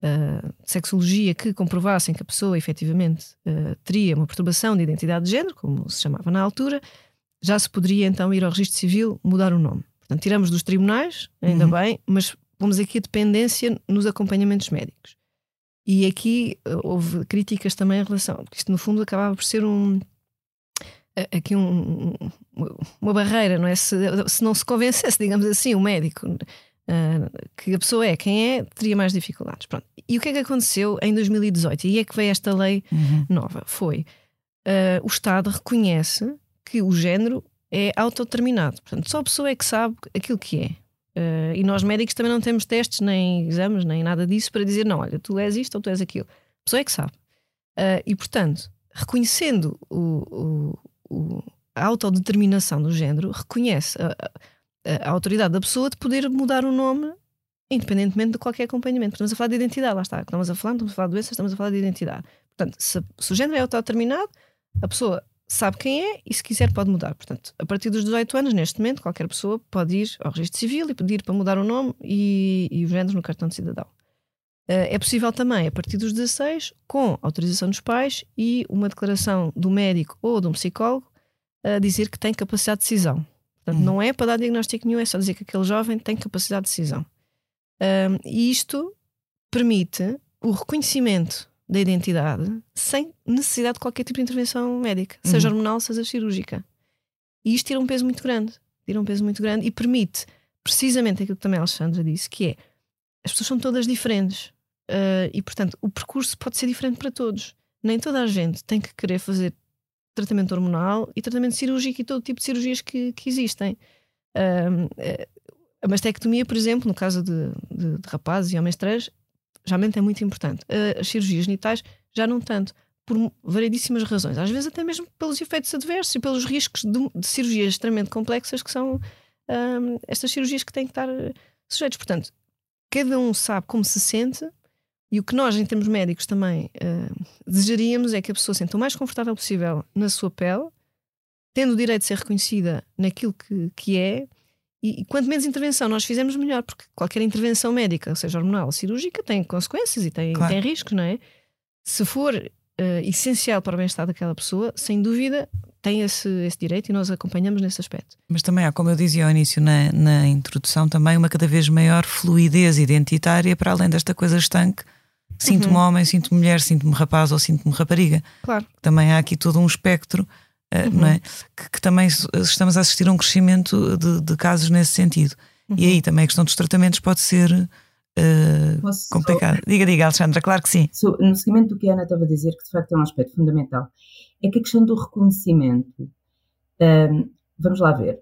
uh, de sexologia que comprovassem que a pessoa efetivamente teria uma perturbação de identidade de género, como se chamava na altura, já se poderia então ir ao registro civil mudar o nome. Portanto, tiramos dos tribunais, ainda uhum. bem, mas vamos aqui a dependência nos acompanhamentos médicos. E aqui eh, houve críticas também em relação, porque isto no fundo acabava por ser um aqui um, uma barreira, não é? Se, se não se convencesse, digamos assim, o médico uh, que a pessoa é quem é, teria mais dificuldades. Pronto. E o que é que aconteceu em 2018? E é que veio esta lei uhum. nova? Foi uh, o Estado reconhece que o género é autodeterminado. Portanto, só a pessoa é que sabe aquilo que é. Uh, e nós médicos também não temos testes, nem exames, nem nada disso para dizer, não, olha, tu és isto ou tu és aquilo. A pessoa é que sabe. Uh, e portanto, reconhecendo o, o, o, a autodeterminação do género, reconhece a, a, a, autoridade da pessoa de poder mudar o nome independentemente de qualquer acompanhamento. Estamos a falar de identidade, lá está. Estamos a falar, estamos a falar de doenças, estamos a falar de identidade. Portanto, se, se o género é autodeterminado, a pessoa sabe quem é e se quiser pode mudar. Portanto, a partir dos 18 anos, neste momento, qualquer pessoa pode ir ao registro civil e pedir para mudar o nome e, e o género no cartão de cidadão. Uh, é possível também, a partir dos 16, com autorização dos pais e uma declaração do médico ou de um psicólogo a uh, dizer que tem capacidade de decisão. Portanto, uhum. não é para dar diagnóstico nenhum, é só dizer que aquele jovem tem capacidade de decisão. Uh, e isto permite o reconhecimento da identidade sem necessidade de qualquer tipo de intervenção médica, uhum. seja hormonal, seja cirúrgica. E isto tira um peso muito grande. Tira um peso muito grande e permite precisamente aquilo que também a Alexandra disse, que é as pessoas são todas diferentes uh, e, portanto, o percurso pode ser diferente para todos. Nem toda a gente tem que querer fazer tratamento hormonal e tratamento cirúrgico e todo tipo de cirurgias que, que existem. Uh, a mastectomia, por exemplo, no caso de, de, de rapazes e homens trans, geralmente é muito importante. As cirurgias genitais já não tanto, por variedíssimas razões. Às vezes até mesmo pelos efeitos adversos e pelos riscos de, de cirurgias extremamente complexas que são um, estas cirurgias que têm que estar eh, sujeitos. Portanto, cada um sabe como se sente e o que nós, em termos médicos, também uh, desejaríamos é que a pessoa se sinta o mais confortável possível na sua pele, tendo o direito de ser reconhecida naquilo que, que é e, e quanto menos intervenção nós fizermos, melhor, porque qualquer intervenção médica, seja hormonal ou cirúrgica, tem consequências e tem, claro. tem riscos, não é? Se for uh, essencial para o bem-estar daquela pessoa, sem dúvida, tem esse, esse direito e nós acompanhamos nesse aspecto. Mas também há, como eu dizia ao início na, na introdução, também uma cada vez maior fluidez identitária para além desta coisa estanque. Sinto-me Uhum. homem, sinto-me mulher, sinto-me rapaz ou sinto-me rapariga. Claro. Também há aqui todo um espectro, Uhum. não é? Que, que também s- estamos a assistir a um crescimento de, de casos nesse sentido. E Uhum. aí também a questão dos tratamentos pode ser eh, Posso só- complicada. Diga, diga, Alexandra, claro que sim. So- no seguimento do que a Ana estava a dizer, que de facto é um aspecto fundamental, é que a questão do reconhecimento, hum, vamos lá ver,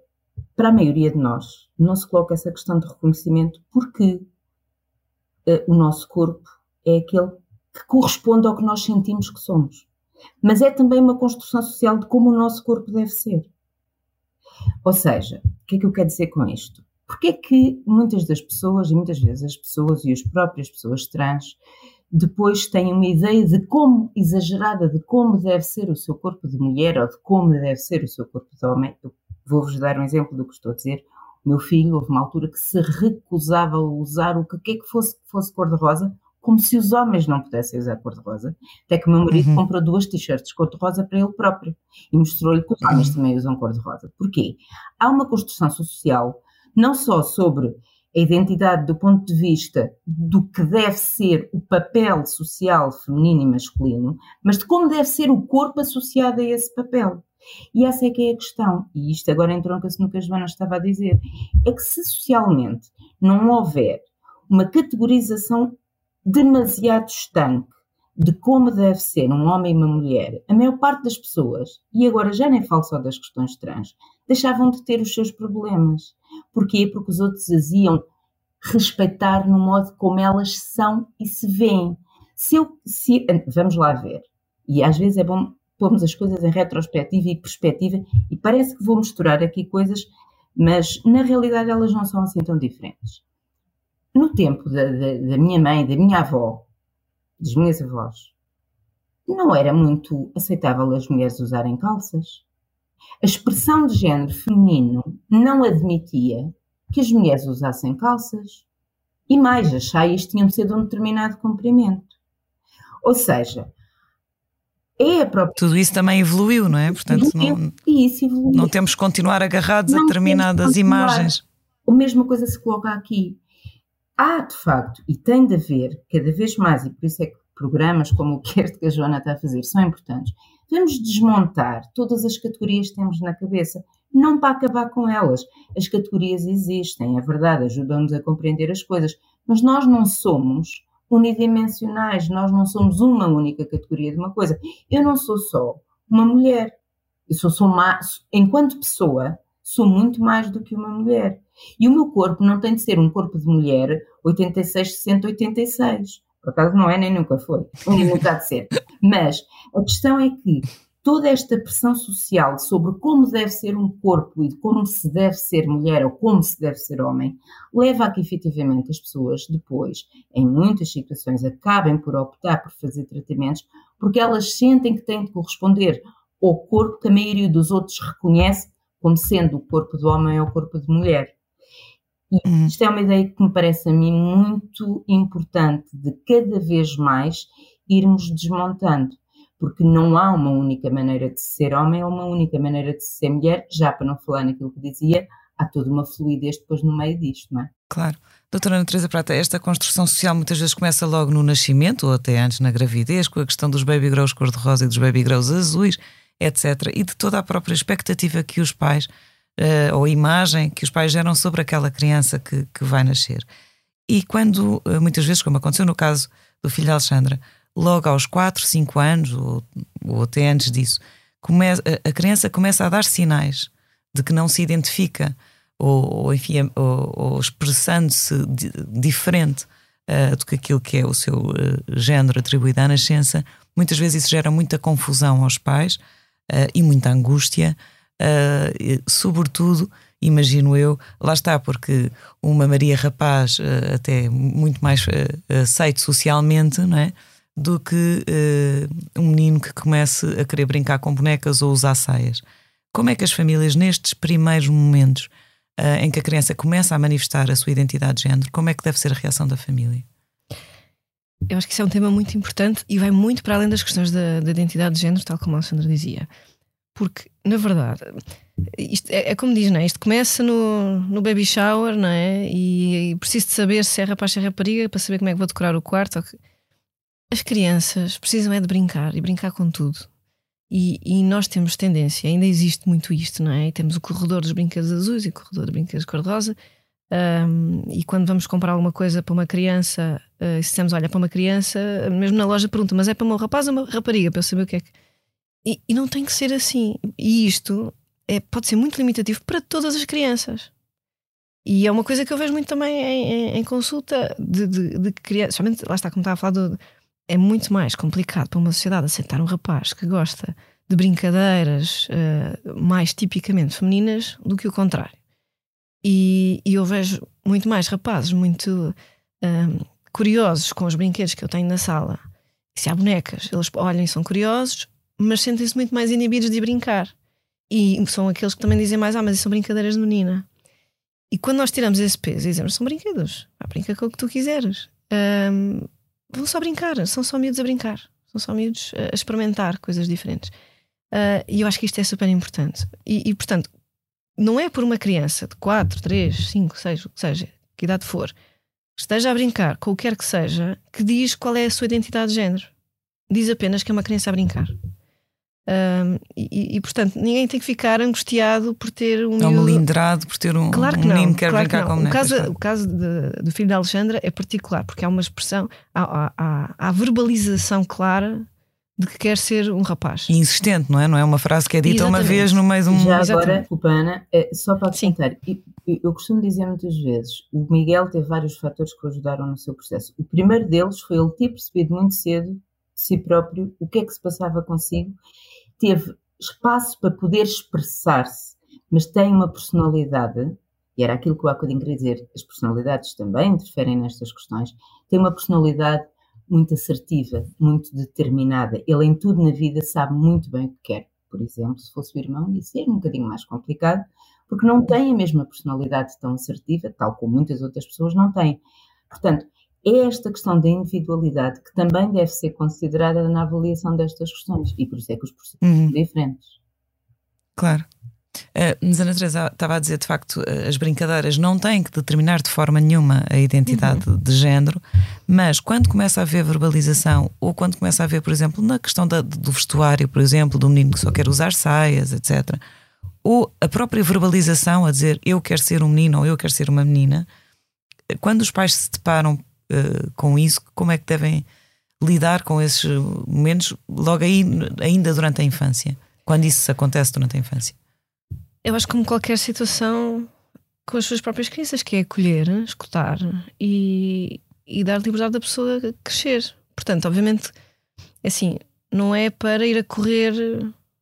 para a maioria de nós não se coloca essa questão de reconhecimento porque eh, o nosso corpo é aquele que corresponde ao que nós sentimos que somos. Mas é também uma construção social de como o nosso corpo deve ser. Ou seja, o que é que eu quero dizer com isto? Porque é que muitas das pessoas, e muitas vezes as pessoas e as próprias pessoas trans, depois têm uma ideia de como, exagerada, de como deve ser o seu corpo de mulher ou de como deve ser o seu corpo de homem. Vou-vos dar um exemplo do que estou a dizer. O meu filho, houve uma altura que se recusava a usar o que quer que fosse fosse cor-de-rosa, como se os homens não pudessem usar cor-de-rosa. Até que o meu marido Uhum. comprou duas t-shirts cor-de-rosa para ele próprio e mostrou-lhe que os homens também usam cor-de-rosa. Porquê? Há uma construção social, não só sobre a identidade do ponto de vista do que deve ser o papel social feminino e masculino, mas de como deve ser o corpo associado a esse papel. E essa é que é a questão, e isto agora entronca-se no que a Joana estava a dizer, é que se socialmente não houver uma categorização demasiado estanque de como deve ser um homem e uma mulher, a maior parte das pessoas, e agora já nem falo só das questões trans, deixavam de ter os seus problemas. Porquê? Porque os outros as iam respeitar no modo como elas são e se veem. Se eu, se, vamos lá ver, e às vezes é bom pormos as coisas em retrospectiva e perspectiva, e parece que vou misturar aqui coisas, mas na realidade elas não são assim tão diferentes. No tempo da, da, da minha mãe, da minha avó, das minhas avós, não era muito aceitável as mulheres usarem calças. A expressão de género feminino não admitia que as mulheres usassem calças. E mais, as saias tinham de ser de um determinado comprimento. Ou seja, é a própria. Tudo isso também evoluiu, não é? Portanto, não, e isso evoluiu. não temos que continuar agarrados Não a determinadas imagens. A mesma coisa se coloca aqui. Há, de facto, e tem de haver, cada vez mais, e por isso é que programas como o que que a Joana está a fazer são importantes, devemos desmontar todas as categorias que temos na cabeça, não para acabar com elas. As categorias existem, é verdade, ajudam-nos a compreender as coisas, mas nós não somos unidimensionais, nós não somos uma única categoria de uma coisa. Eu não sou só uma mulher, eu sou, sou mais, enquanto pessoa, sou muito mais do que uma mulher. E o meu corpo não tem de ser um corpo de mulher 86, 60, 86. Por acaso não é, nem nunca foi. Nem nunca há de ser. Mas a questão é que toda esta pressão social sobre como deve ser um corpo e como se deve ser mulher ou como se deve ser homem, leva a que efetivamente as pessoas depois, em muitas situações, acabem por optar por fazer tratamentos porque elas sentem que têm de corresponder ao corpo que a maioria dos outros reconhece como sendo o corpo do homem ou o corpo de mulher. E Uhum. isto é uma ideia que me parece a mim muito importante de cada vez mais irmos desmontando, porque não há uma única maneira de ser homem ou uma única maneira de ser mulher, já para não falar naquilo que dizia, há toda uma fluidez depois no meio disto, não é? Claro. Doutora Ana Teresa Prata, esta construção social muitas vezes começa logo no nascimento ou até antes na gravidez, com a questão dos baby grows cor-de-rosa e dos baby grows azuis, etc. E de toda a própria expectativa que os pais, eh, ou imagem que os pais geram sobre aquela criança que, que vai nascer. E quando, eh, muitas vezes, como aconteceu no caso do filho de Alexandra, logo aos 4, 5 anos, ou, ou até antes disso, começa, a- a criança começa a dar sinais de que não se identifica ou, ou, enfim, ou, ou expressando-se di- diferente ah, do que aquilo que é o seu ah, género atribuído à nascença, muitas vezes isso gera muita confusão aos pais ah, e muita angústia, e, sobretudo, imagino eu, lá está, porque uma Maria Rapaz ah, até muito mais ah, aceito socialmente, não é? Do que um menino que comece a querer brincar com bonecas ou usar saias. Como é que as famílias, nestes primeiros momentos em que a criança começa a manifestar a sua identidade de género, como é que deve ser a reação da família? Eu acho que isso é um tema muito importante e vai muito para além das questões da, da identidade de género, tal como a Alexandra dizia. Porque, na verdade, isto é, é como diz, não é? Isto começa no, no baby shower, não é? E, e preciso de saber se é rapaz ou é rapariga para saber como é que vou decorar o quarto. As crianças precisam é de brincar e brincar com tudo. E, e, nós temos tendência, ainda existe muito isto, não é? E temos o corredor dos brinquedos azuis e o corredor dos brinquedos cor-de-rosa. Um, e quando vamos comprar alguma coisa para uma criança, uh, se dissemos, olha, para uma criança, mesmo na loja pergunta, mas é para um rapaz ou uma rapariga, para eu saber o que é que. E, e não tem que ser assim. E isto é, pode ser muito limitativo para todas as crianças. E é uma coisa que eu vejo muito também em, em, em consulta de, de, de crianças. Somente, lá está, como estava a falar, do, é muito mais complicado para uma sociedade aceitar um rapaz que gosta de brincadeiras uh, mais tipicamente femininas do que o contrário. E, e eu vejo muito mais rapazes muito uh, curiosos com os brinquedos que eu tenho na sala. se há bonecas, eles olham e são curiosos, mas sentem-se muito mais inibidos de brincar. E são aqueles que também dizem mais: ah, mas são brincadeiras de menina. E quando nós tiramos esse peso dizemos: são brinquedos, ah, brinca com o que tu quiseres. Um, vão só brincar, são só miúdos a brincar, são só miúdos a experimentar coisas diferentes. Uh, e eu acho que isto é super importante. E, e, portanto, não é por uma criança de 4, 3, 5, 6, o que seja, que idade for, esteja a brincar com o que quer que seja, que diz qual é a sua identidade de género. Diz apenas que é uma criança a brincar. Um, e, e, portanto, ninguém tem que ficar angustiado por ter um. Ou melindrado por ter um, claro que um não, menino que quer claro brincar que com o caso, o caso de, do filho da Alexandra é particular, porque há uma expressão, há, há, há verbalização clara de que quer ser um rapaz. E insistente, não é? Não é uma frase que é dita uma Exatamente. vez no meio de um. Já agora, desculpa, Ana, eh, só para acrescentar, e- e eu costumo dizer muitas vezes, o Miguel teve vários fatores que o ajudaram no seu processo. O primeiro deles foi ele ter percebido muito cedo de si próprio o que é que se passava consigo, teve espaço para poder expressar-se, mas tem uma personalidade, e era aquilo que há bocadinho queria dizer, as personalidades também interferem nestas questões, tem uma personalidade muito assertiva, muito determinada. Ele em tudo na vida sabe muito bem o que quer. Por exemplo, se fosse o irmão, ia ser um bocadinho mais complicado, porque não tem a mesma personalidade tão assertiva, tal como muitas outras pessoas não têm. Portanto, é esta questão da individualidade que também deve ser considerada na avaliação destas questões, e por isso é que os processos Uhum. são diferentes. Claro. Uh, mas Ana Teresa estava a dizer, de facto, uh, as brincadeiras não têm que determinar de forma nenhuma a identidade Uhum. de género, mas quando começa a haver verbalização, ou quando começa a haver, por exemplo, na questão da- do vestuário, por exemplo, do menino que só quer usar saias, etc., ou a própria verbalização a dizer eu quero ser um menino ou eu quero ser uma menina, uh, quando os pais se deparam uh, com isso, como é que devem lidar com esses momentos logo aí, ainda durante a infância, quando isso acontece durante a infância? Eu acho que como qualquer situação com as suas próprias crianças, que é acolher, escutar e, e dar liberdade da pessoa crescer. Portanto, obviamente, assim, não é para ir a correr,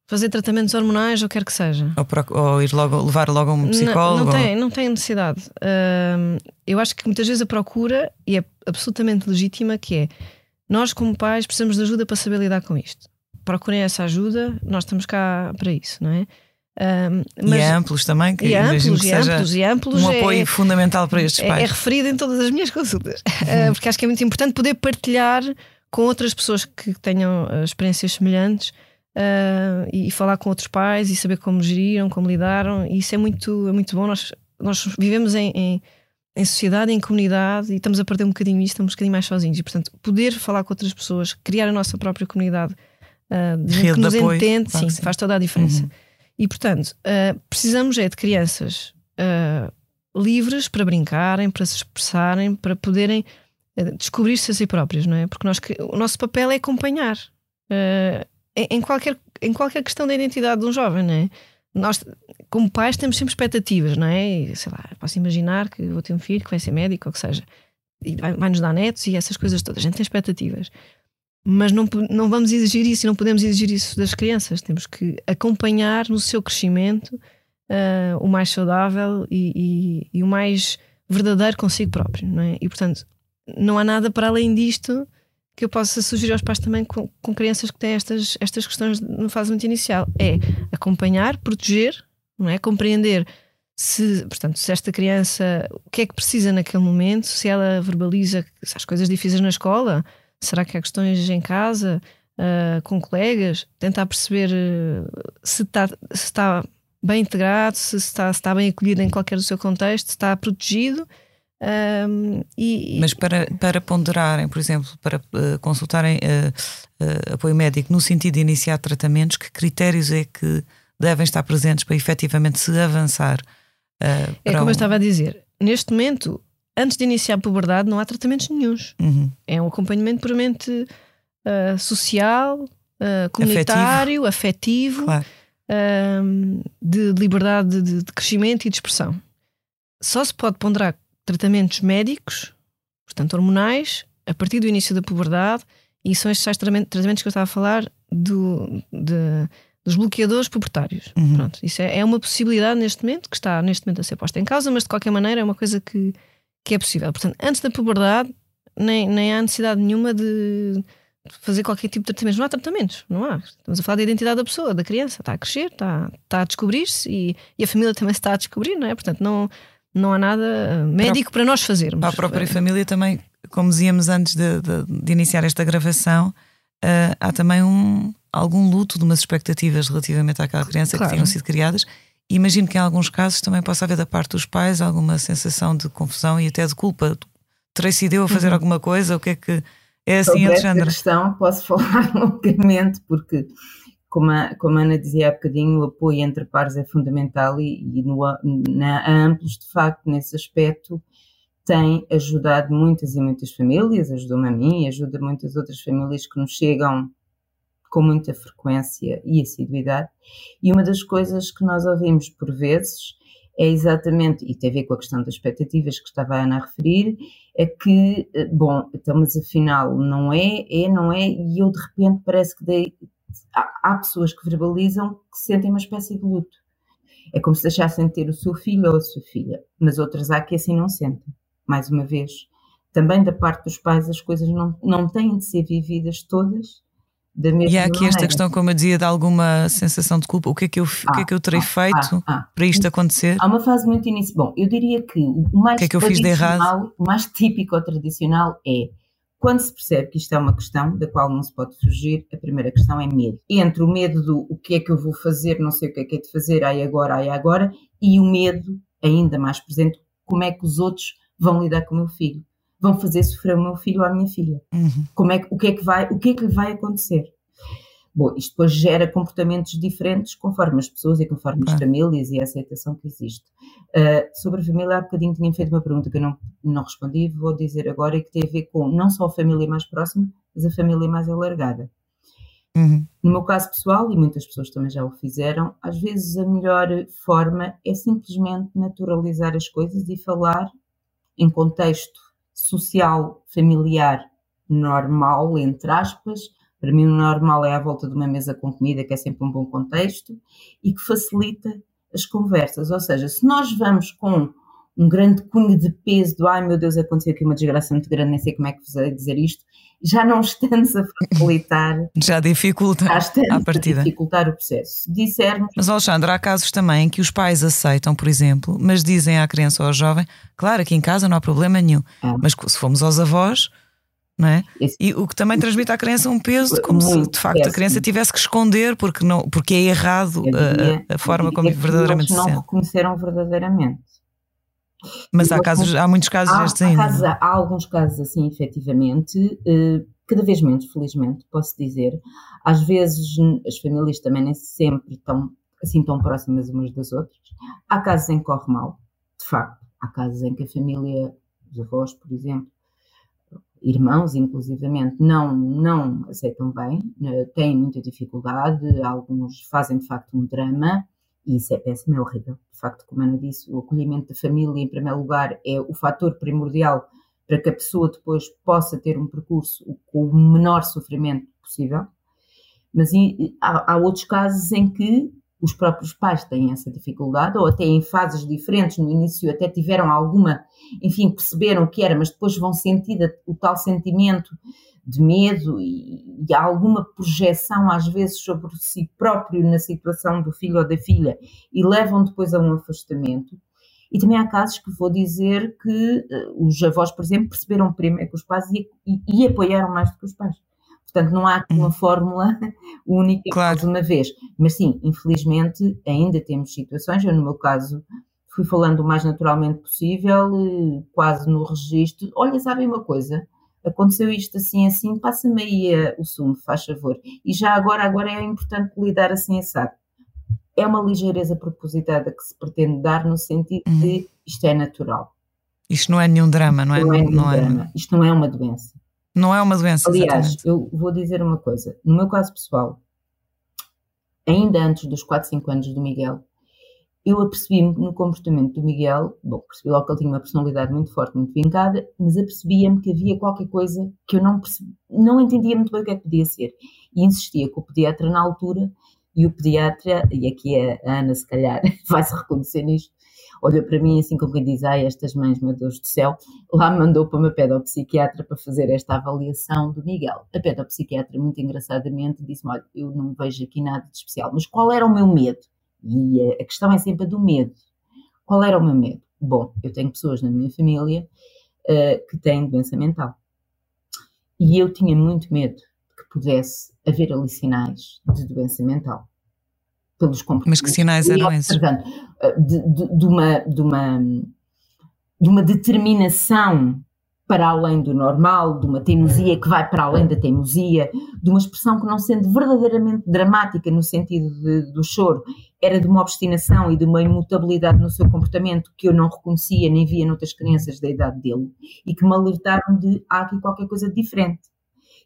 fazer tratamentos hormonais ou quer que seja. Ou, ou ir logo, levar logo a um psicólogo? Não, não tem, não tem necessidade. Eu acho que muitas vezes a procura, e é absolutamente legítima, que é nós, como pais, precisamos de ajuda para saber lidar com isto. Procurem essa ajuda, nós estamos cá para isso, não é? Hum, E é amplos também, que e amplos, que e amplos, e amplos um é- apoio fundamental para estes é, é pais. referido em todas as minhas consultas, Uh, porque acho que é muito importante poder partilhar com outras pessoas que tenham uh, experiências semelhantes uh, e, e falar com outros pais e saber como geriram, como lidaram. E isso é muito, é muito bom. Nós, nós vivemos em, em, em sociedade, em comunidade e estamos a perder um bocadinho isto, estamos um bocadinho mais sozinhos. E portanto, poder falar com outras pessoas, criar a nossa própria comunidade uh, de gente que nos apoio, entende, claro sim, sim. faz toda a diferença. Uhum. E portanto, uh, precisamos é de crianças uh, livres para brincarem, para se expressarem, para poderem uh, descobrir-se a si próprios, não é? Porque nós, o nosso papel é acompanhar em, qualquer, em qualquer questão da identidade de um jovem, não é? Nós, como pais, temos sempre expectativas, não é? Sei lá, posso imaginar que vou ter um filho que vai ser médico ou que seja, e vai, vai nos dar netos e essas coisas todas. A gente tem expectativas. Mas não, não vamos exigir isso e não podemos exigir isso das crianças. Temos que acompanhar no seu crescimento ah, o mais saudável e, e- e o mais verdadeiro consigo próprio, não é? E portanto, não há nada para além disto que eu possa sugerir aos pais também com, com crianças que têm estas, estas questões no fase muito inicial. É acompanhar, proteger, não é? Compreender se, portanto, se esta criança o que é que precisa naquele momento, se ela verbaliza as coisas difíceis na escola, será que há questões em casa? uh, com colegas, tentar perceber uh, se está, se bem integrado, se está, se está bem acolhido em qualquer do seu contexto, se está protegido. Um, e, Mas para, para ponderarem, por exemplo, para uh, consultarem uh, uh, apoio médico no sentido de iniciar tratamentos, que critérios é que devem estar presentes para efetivamente se avançar? é como um... eu estava a dizer, neste momento, antes de iniciar a puberdade, não há tratamentos nenhums. Uhum. É um acompanhamento puramente social, comunitário, afetivo, afetivo claro. de liberdade de, de crescimento e de expressão. Só se pode ponderar tratamentos médicos, portanto hormonais, a partir do início da puberdade, e são estes tratamentos que eu estava a falar do, de, dos bloqueadores pubertários. Uhum. Pronto, isso é, é, uma possibilidade neste momento, que está neste momento a ser posta em causa, mas de qualquer maneira é uma coisa que, que é possível. Portanto, antes da puberdade, nem, nem há necessidade nenhuma de fazer qualquer tipo de tratamentos. Não há tratamentos, não há. Estamos a falar da identidade da pessoa, da criança. Está a crescer, está, está a descobrir-se e, e a família também se está a descobrir, não é? Portanto, não não há nada eh, médico para, para nós fazermos. Para a própria família também, como dizíamos antes de, de, de iniciar esta gravação, uh, há também um, algum luto de umas expectativas relativamente àquela criança claro. que tinham sido criadas. E imagino que em alguns casos também possa haver da parte dos pais alguma sensação de confusão e até de culpa. Terei sido eu a fazer uhum. alguma coisa? O que é que é assim, Sobre Alexandra? Questão posso [LAUGHS] falar longamente, porque como a, como a Ana dizia há bocadinho, o apoio entre pares é fundamental e, e no, na Amplos, de facto, nesse aspecto, tem ajudado muitas e muitas famílias, ajudou-me a mim e ajuda muitas outras famílias que nos chegam com muita frequência e assiduidade. E uma das coisas que nós ouvimos por vezes é exatamente, e tem a ver com a questão das expectativas que estava a Ana a referir, é que, eh, bom, então, mas afinal não é, é, não é, e eu de repente parece que dei, há, há pessoas que verbalizam que sentem uma espécie de luto. É como se deixassem de ter o seu filho ou a sua filha, mas outras há que assim não sentem. Mais uma vez, também da parte dos pais as coisas não, não têm de ser vividas todas da mesma E há aqui maneira. esta questão, como eu dizia, de alguma sensação de culpa. O que é que eu, ah, o que é que eu terei ah, feito ah, ah, para isto acontecer? Há uma fase muito início. Bom, eu diria que o mais o que é que eu fiz de errado? o mais típico ou tradicional é quando se percebe que isto é uma questão da qual não se pode fugir, a primeira questão é medo. Entre o medo do o que é que eu vou fazer, não sei o que é que é de fazer, ai agora, ai agora, e o medo, ainda mais presente, como é que os outros vão lidar com o meu filho. Vão fazer sofrer o meu filho ou a minha filha. Uhum. Como é que, o, que é que vai, o que é que lhe vai acontecer? Bom, isto depois gera comportamentos diferentes conforme as pessoas e conforme as famílias e a aceitação que existe. Uh, sobre a família, há bocadinho tinha feito uma pergunta que eu não, não respondi, vou dizer agora, e que tem a ver com não só a família mais próxima, mas a família mais alargada. Uhum. No meu caso pessoal, e muitas pessoas também já o fizeram, às vezes a melhor forma é simplesmente naturalizar as coisas e falar em contexto social, familiar, normal, entre aspas, para mim, o normal é à volta de uma mesa com comida, que é sempre um bom contexto e que facilita as conversas. Ou seja, se nós vamos com um grande cunho de peso do ai meu Deus, aconteceu aqui uma desgraça muito grande, nem sei como é que vos dizer isto, já não estamos a facilitar. [LAUGHS] já dificulta já estamos a partida. A dificultar o processo. Se dissermos. Mas, Alexandre, há casos também em que os pais aceitam, por exemplo, mas dizem à criança ou ao jovem: claro, aqui em casa não há problema nenhum. É. Mas se formos aos avós não é? E o que também transmite à criança um peso, como se de facto a criança tivesse que esconder porque, não, porque é errado a, a, forma como verdadeiramente se não sente. reconheceram verdadeiramente. Mas há, casos, há muitos casos há, destes há ainda. Casos, há alguns casos assim, efetivamente, eh, cada vez menos, felizmente, posso dizer. Às vezes as famílias também nem sempre estão assim tão próximas umas das outras. Há casos em que corre mal, de facto. Há casos em que a família, os avós, por exemplo, irmãos, inclusivamente, não, não aceitam bem, eh, têm muita dificuldade, alguns fazem de facto um drama, e isso é péssimo, é horrível. De facto, como Ana disse, o acolhimento da família, em primeiro lugar, é o fator primordial para que a pessoa depois possa ter um percurso com o menor sofrimento possível. Mas há, há outros casos em que os próprios pais têm essa dificuldade, ou até em fases diferentes, no início até tiveram alguma, enfim, perceberam o que era, mas depois vão sentir o tal sentimento de medo e, e alguma projeção às vezes sobre si próprio na situação do filho ou da filha e levam depois a um afastamento. E também há casos que vou dizer que uh, os avós, por exemplo, perceberam primeiro que os pais e, e, e apoiaram mais do que os pais. Portanto, não há aqui uma fórmula [LAUGHS] única Claro. mais uma vez. Mas sim, infelizmente, ainda temos situações, eu no meu caso fui falando o mais naturalmente possível, eh, quase no registro. Olha, sabem uma coisa? Aconteceu isto assim, assim, passa-me aí eh, o sumo, faz favor. E já agora, agora é importante lidar assim, assado. É uma ligeireza propositada que se pretende dar no sentido Uhum. de isto é natural. Isto não é nenhum drama, não é? Não é, nenhum não, é, drama. Isto não é uma doença. Não é uma doença. Aliás, exatamente. eu vou dizer uma coisa. No meu caso pessoal, ainda antes dos 4, 5 anos do Miguel, eu apercebi-me no comportamento do Miguel, bom, percebi logo que ele tinha uma personalidade muito forte, muito vincada, mas apercebia-me que havia qualquer coisa que eu não, percebi, não entendia muito bem o que é que podia ser. E insistia com o pediatra na altura, e o pediatra, e aqui a Ana se calhar [LAUGHS] vai-se reconhecer nisto, olha para mim assim como quem diz, ai, estas mães, meu Deus do céu, lá me mandou para uma pedopsiquiatra para fazer esta avaliação do Miguel. A pedopsiquiatra, muito engraçadamente, disse-me, olha, eu não vejo aqui nada de especial, mas qual era o meu medo? E a questão é sempre a do medo. Qual era o meu medo? Bom, eu tenho pessoas na minha família uh, que têm doença mental. E eu tinha muito medo que pudesse haver ali sinais de doença mental. Pelos Mas que sinais eram esses? De, de, de, uma, de, uma, de uma determinação para além do normal, de uma teimosia que vai para além da teimosia, de uma expressão que não sendo verdadeiramente dramática no sentido de, do choro, era de uma obstinação e de uma imutabilidade no seu comportamento que eu não reconhecia nem via noutras crianças da idade dele e que me alertaram de há aqui qualquer coisa diferente.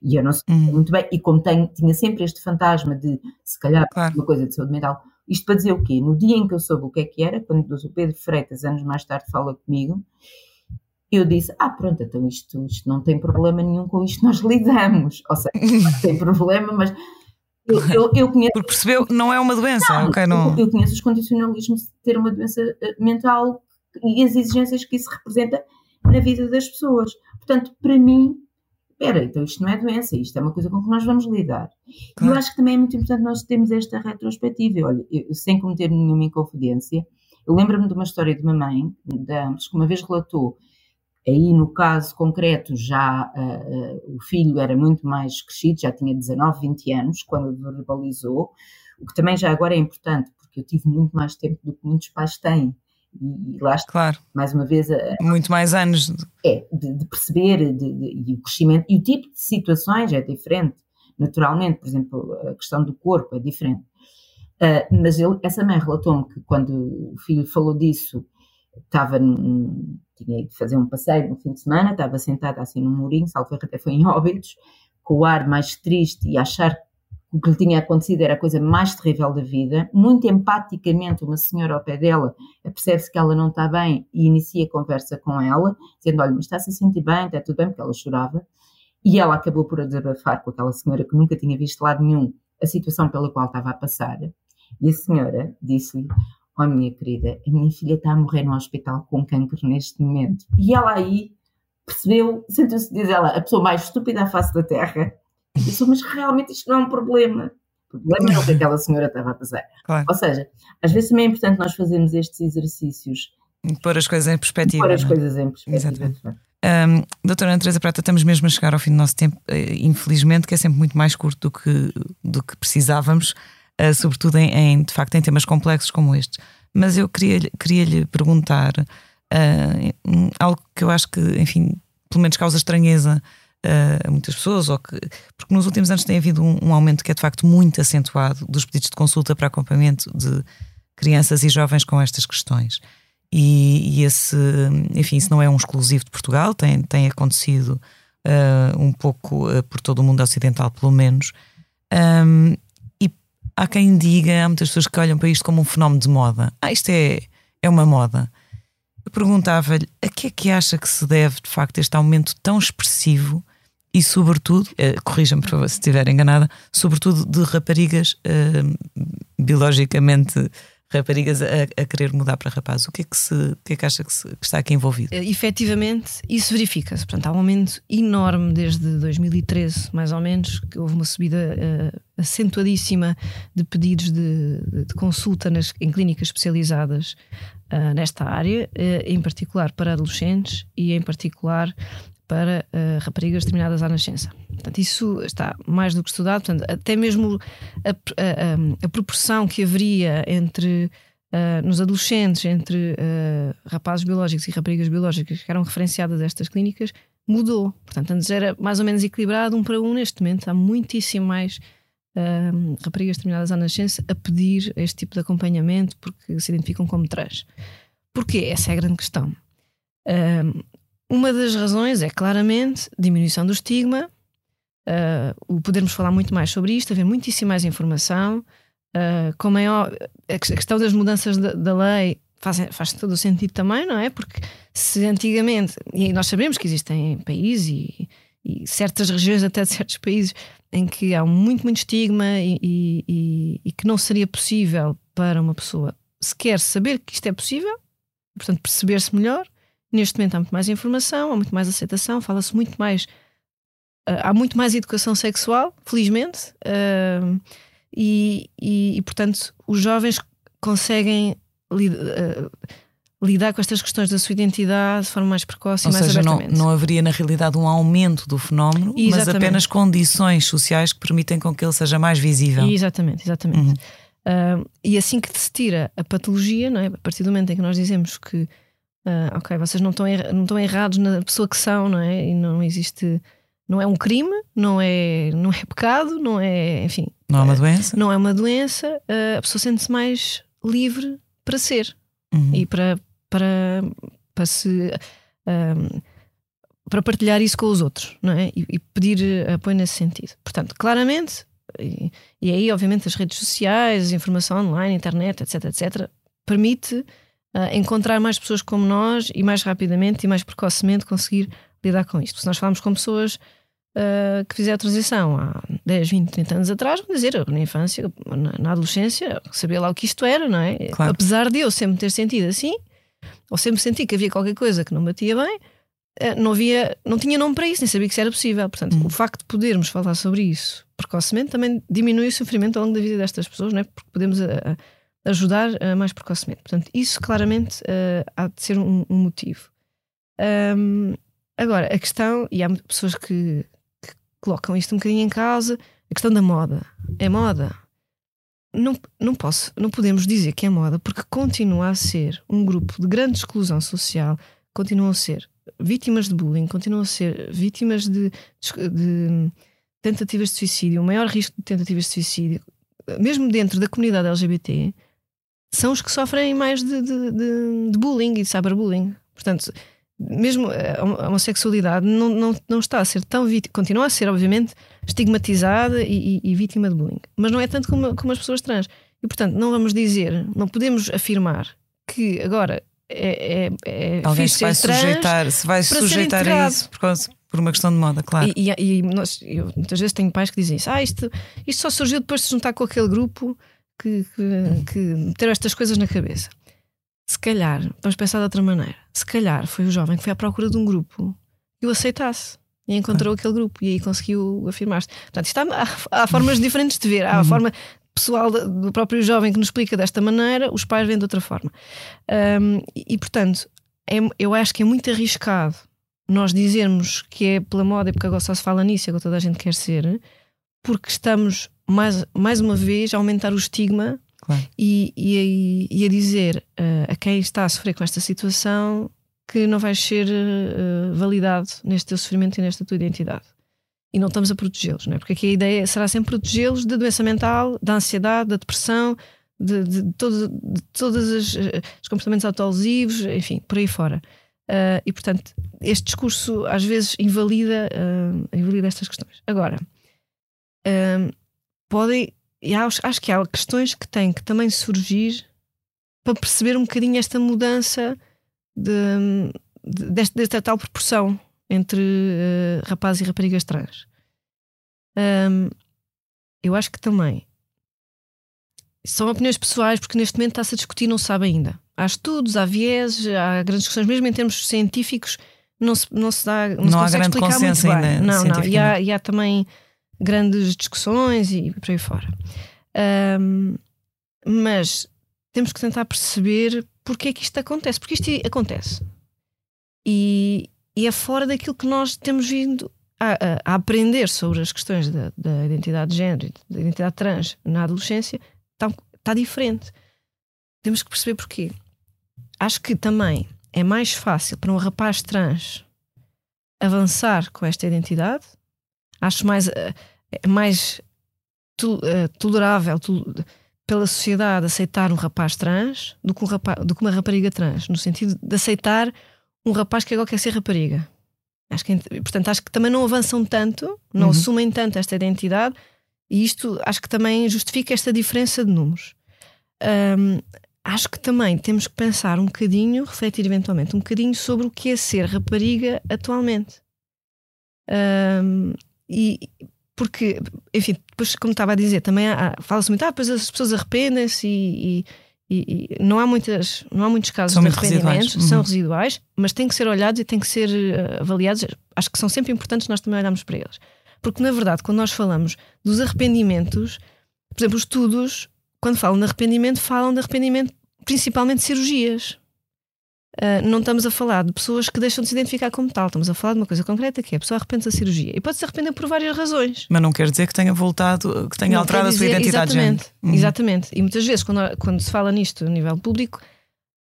E eu não sei Hum. muito bem, e como tenho, tinha sempre este fantasma de se calhar Claro. uma coisa de saúde mental, isto para dizer o quê? No dia em que eu soube o que é que era, quando o Pedro Freitas, anos mais tarde, fala comigo, eu disse: Ah, pronto, então isto, isto não tem problema nenhum com isto, nós lidamos. Ou seja, [LAUGHS] não tem problema, mas eu, eu, eu conheço. Porque percebeu, não é uma doença, Não, ok? Não... Eu conheço os condicionalismos de ter uma doença eh, mental e as exigências que isso representa na vida das pessoas. Portanto, para mim, espera, então isto não é doença, isto é uma coisa com que nós vamos lidar. E Claro. eu acho que também é muito importante nós termos esta retrospectiva. E, Olha, eu, sem cometer nenhuma inconfidência, eu lembro-me de uma história de uma mãe, de ambos, que uma vez relatou, aí no caso concreto já ah, ah, o filho era muito mais crescido, já tinha 19, 20 anos, quando verbalizou, o que também já agora é importante, porque eu tive muito mais tempo do que muitos pais têm. E, e lá está, Claro, mais uma vez, a, muito mais anos. é, de, de perceber de, de- e o crescimento e o tipo de situações é diferente, naturalmente, por exemplo, a questão do corpo é diferente. Ah, mas ele, essa mãe relatou-me que quando o filho falou disso, estava num, tinha ido fazer um passeio no fim de semana, estava sentada assim num murinho, salvo até foi em [LAUGHS] Óbidos, com o ar mais triste e achar que o que lhe tinha acontecido era a coisa mais terrível da vida. Muito empaticamente, uma senhora ao pé dela percebe-se que ela não está bem e inicia conversa com ela, dizendo: Olha, mas está-se a sentir bem, está tudo bem, porque ela chorava. E ela acabou por desabafar com aquela senhora que nunca tinha visto lado nenhum a situação pela qual estava a passar. E a senhora disse-lhe: Oh, minha querida, a minha filha está a morrer no hospital com cancro neste momento. E ela aí percebeu, sentiu-se, diz ela, a pessoa mais estúpida à face da terra. Disse: Mas realmente isto não é um problema. O problema é o que [LAUGHS] aquela senhora estava a passar. Claro. Ou seja, às vezes também é importante nós fazermos estes exercícios Pôr as coisas em perspectiva. pôr as não é? coisas em perspectiva. Exatamente. Hum, doutora Teresa Prata, estamos mesmo a chegar ao fim do nosso tempo, eh, infelizmente, que é sempre muito mais curto do que, do que precisávamos, eh, sobretudo em, em, de facto em temas complexos como estes. Mas eu queria, queria lhe perguntar um, algo que eu acho que, enfim, pelo menos causa estranheza a muitas pessoas, ou que, porque nos últimos anos tem havido um, um aumento que é de facto muito acentuado dos pedidos de consulta para acompanhamento de crianças e jovens com estas questões. E, e esse, enfim, isso não é um exclusivo de Portugal, tem, tem acontecido uh, um pouco uh, por todo o mundo ocidental, pelo menos. Um, e há quem diga, há muitas pessoas que olham para isto como um fenómeno de moda. Ah, isto é, é uma moda. Eu perguntava-lhe a que é que acha que se deve, de facto, este aumento tão expressivo e, sobretudo, uh, corrija-me se estiver enganada, sobretudo de raparigas biologicamente raparigas a, a, querer mudar para rapazes. O que é que, se, o que, é que acha que, se, que está aqui envolvido? Uh, efetivamente, isso verifica-se. Portanto, há um aumento enorme desde 2013, mais ou menos, que houve uma subida uh, acentuadíssima de pedidos de, de consulta nas, em clínicas especializadas uh, nesta área, em particular para adolescentes e em particular para uh, raparigas terminadas à nascença. Portanto, isso está mais do que estudado. Portanto, até mesmo a, a, a proporção que haveria entre uh, nos adolescentes, entre uh, rapazes biológicos e raparigas biológicas que eram referenciadas a estas clínicas, mudou. Portanto, antes era mais ou menos equilibrado, um para um. Neste momento, há muitíssimo mais raparigas terminadas à nascença a pedir este tipo de acompanhamento porque se identificam como trans. Porquê? Essa é a grande questão. Uma das razões é claramente diminuição do estigma, uh, o podermos falar muito mais sobre isto, haver muitíssima mais informação. Uh, com maior, a questão das mudanças da, da lei faz, faz todo o sentido também, não é? Porque se antigamente, e nós sabemos que existem países e, e certas regiões, até de certos países, em que há muito, muito estigma e, e, e, que não seria possível para uma pessoa sequer saber que isto é possível, portanto, perceber-se melhor. Neste momento há muito mais informação, há muito mais aceitação, fala-se muito mais. Uh, há muito mais educação sexual, felizmente, uh, e, e, e, portanto os jovens conseguem uh, lidar com estas questões da sua identidade de forma mais precoce Ou e mais seja, não, não haveria na realidade um aumento do fenómeno, Exatamente. mas apenas condições sociais que permitem com que ele seja mais visível. Exatamente, exatamente. Uhum. e assim que se tira a patologia, não é? a partir do momento em que nós dizemos que Uh, ok, vocês não estão, er não estão errados na pessoa que são, não é? E não existe. Não é um crime, não é, não é pecado, não é. Enfim. Não é uma doença? Não é uma doença. Uh, a pessoa sente-se mais livre para ser uhum. e para, para, para se. Um, para partilhar isso com os outros, não é? E, e pedir apoio nesse sentido. Portanto, claramente, e, e aí, obviamente, as redes sociais, informação online, internet, etc., etc., permite uh, encontrar mais pessoas como nós e mais rapidamente e mais precocemente conseguir lidar com isto. Se nós falamos com pessoas uh, que fizeram a transição há 10, 20, 30 anos atrás, vão dizer, eu, na infância, na, na, adolescência, sabia lá o que isto era, não é? Claro. Apesar de eu sempre ter sentido assim, ou sempre senti que havia qualquer coisa que não batia bem, ah, não havia, não tinha nome para isso, nem sabia que isso era possível. Portanto, uhum. o facto de podermos falar sobre isso precocemente também diminui o sofrimento ao longo da vida destas pessoas, não é? Porque podemos a, ajudar uh, mais precocemente. Portanto, isso claramente uh, há de ser um, um motivo. Um, agora, a questão, e há pessoas que, que, colocam isto um bocadinho em causa, a questão da moda. É moda? Não, não posso, não podemos dizer que é moda, porque continua a ser um grupo de grande exclusão social, continuam a ser vítimas de bullying, continuam a ser vítimas de, de, de tentativas de suicídio, o maior risco de tentativas de suicídio, mesmo dentro da comunidade LGBT, são os que sofrem mais de, de, de, de bullying e de cyberbullying. Portanto, mesmo a homossexualidade não, não, não está a ser tão vítima, continua a ser, obviamente, estigmatizada e, e, e, vítima de bullying, mas não é tanto como, como as pessoas trans. E portanto, não vamos dizer, não podemos afirmar que agora é, é, é Alguém se vai sujeitar, se vai sujeitar a isso por, causa, por uma questão de moda, claro. E, e, e nós, eu, muitas vezes tenho pais que dizem isso, ah, isto, isto só surgiu depois de se juntar com aquele grupo que, que, que meteram estas coisas na cabeça. Se calhar, vamos pensar de outra maneira, se calhar foi o jovem que foi à procura de um grupo e o aceitasse e encontrou ah. aquele grupo e aí conseguiu afirmar-se. Portanto, isto há, há, formas diferentes de ver. Há a uhum. forma pessoal do próprio jovem que nos explica desta maneira, os pais veem de outra forma. Um, e, e, portanto, é, eu acho que é muito arriscado nós dizermos que é pela moda e porque agora só se fala nisso, agora toda a gente quer ser, porque estamos mais, mais uma vez a aumentar o estigma claro. e, e, e, a dizer uh, a quem está a sofrer com esta situação que não vais ser uh, validado neste teu sofrimento e nesta tua identidade. E não estamos a protegê-los, não é? Porque aqui a ideia será sempre protegê-los da doença mental, da ansiedade, da depressão, de, de, de, todo, de todos os, os comportamentos autolesivos, enfim, por aí fora. Uh, e portanto, este discurso às vezes invalida, uh, invalida estas questões. Agora, uh, podem. E acho, acho que há questões que têm que também surgir para perceber um bocadinho esta mudança de, de, desta, desta tal proporção entre uh, rapazes e raparigas trans. Um, eu acho que também são opiniões pessoais, porque neste momento está-se a discutir, não se sabe ainda. Há estudos, há vieses, há grandes discussões, mesmo em termos científicos, não se, não se dá, não, não se há grande explicar muito ainda. bem. Não, não. E há, e há também grandes discussões e por aí fora. Um, mas temos que tentar perceber porque é que isto acontece, porque isto acontece. E, e é fora daquilo que nós temos vindo a, a, a aprender sobre as questões da, da, identidade de género da identidade trans na adolescência, está, está diferente. Temos que perceber porquê. Acho que também é mais fácil para um rapaz trans avançar com esta identidade. Acho mais, uh, mais uh, tolerável to, pela sociedade aceitar um rapaz trans do que, um rapaz, do que uma rapariga trans, no sentido de aceitar um rapaz que agora quer ser rapariga. Acho que, portanto, acho que também não avançam tanto, não uhum. assumem tanto esta identidade, e isto acho que também justifica esta diferença de números. Um, acho que também temos que pensar um bocadinho, refletir eventualmente um bocadinho sobre o que é ser rapariga atualmente. Um, e porque, enfim, depois, como estava a dizer, também fala-se muito, ah, depois as pessoas arrependem-se e, e e, não, há muitas, não há muitos casos são de arrependimentos, residuais. são uhum. residuais, mas têm que ser olhados e têm que ser uh, avaliados. Acho que são sempre importantes nós também olharmos para eles. Porque, na verdade, quando nós falamos dos arrependimentos, por exemplo, os estudos, quando falam de arrependimento, falam de arrependimento principalmente de cirurgias. Uh, não estamos a falar de pessoas que deixam de se identificar como tal, estamos a falar de uma coisa concreta que é a pessoa arrepende-se da cirurgia e pode se arrepender por várias razões. Mas não quer dizer que tenha voltado, que tenha não alterado dizer, a sua identidade exatamente. Uhum. Exatamente. E muitas vezes, quando, quando se fala nisto a nível público,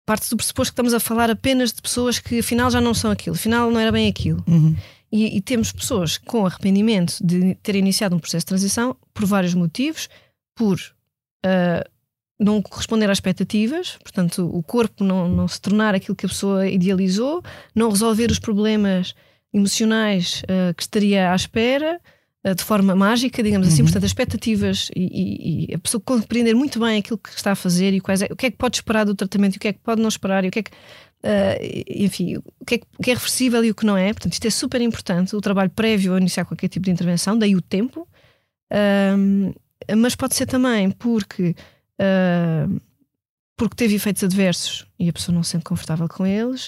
parte do pressuposto que estamos a falar apenas de pessoas que afinal já não são aquilo, afinal não era bem aquilo. Uhum. E, e, temos pessoas com arrependimento de ter iniciado um processo de transição por vários motivos, por uh, não corresponder às expectativas, portanto, o corpo não, não se tornar aquilo que a pessoa idealizou, não resolver os problemas emocionais uh, que estaria à espera uh, de forma mágica, digamos assim, uhum. portanto, as expectativas e, e, e, a pessoa compreender muito bem aquilo que está a fazer e quais é, o que é que pode esperar do tratamento e o que é que pode não esperar e o que é que. Uh, enfim, o que, é, o que é reversível e o que não é. Portanto, isto é super importante, o trabalho prévio a iniciar qualquer tipo de intervenção, daí o tempo. mas pode ser também porque uh, porque teve efeitos adversos e a pessoa não se sente confortável com eles,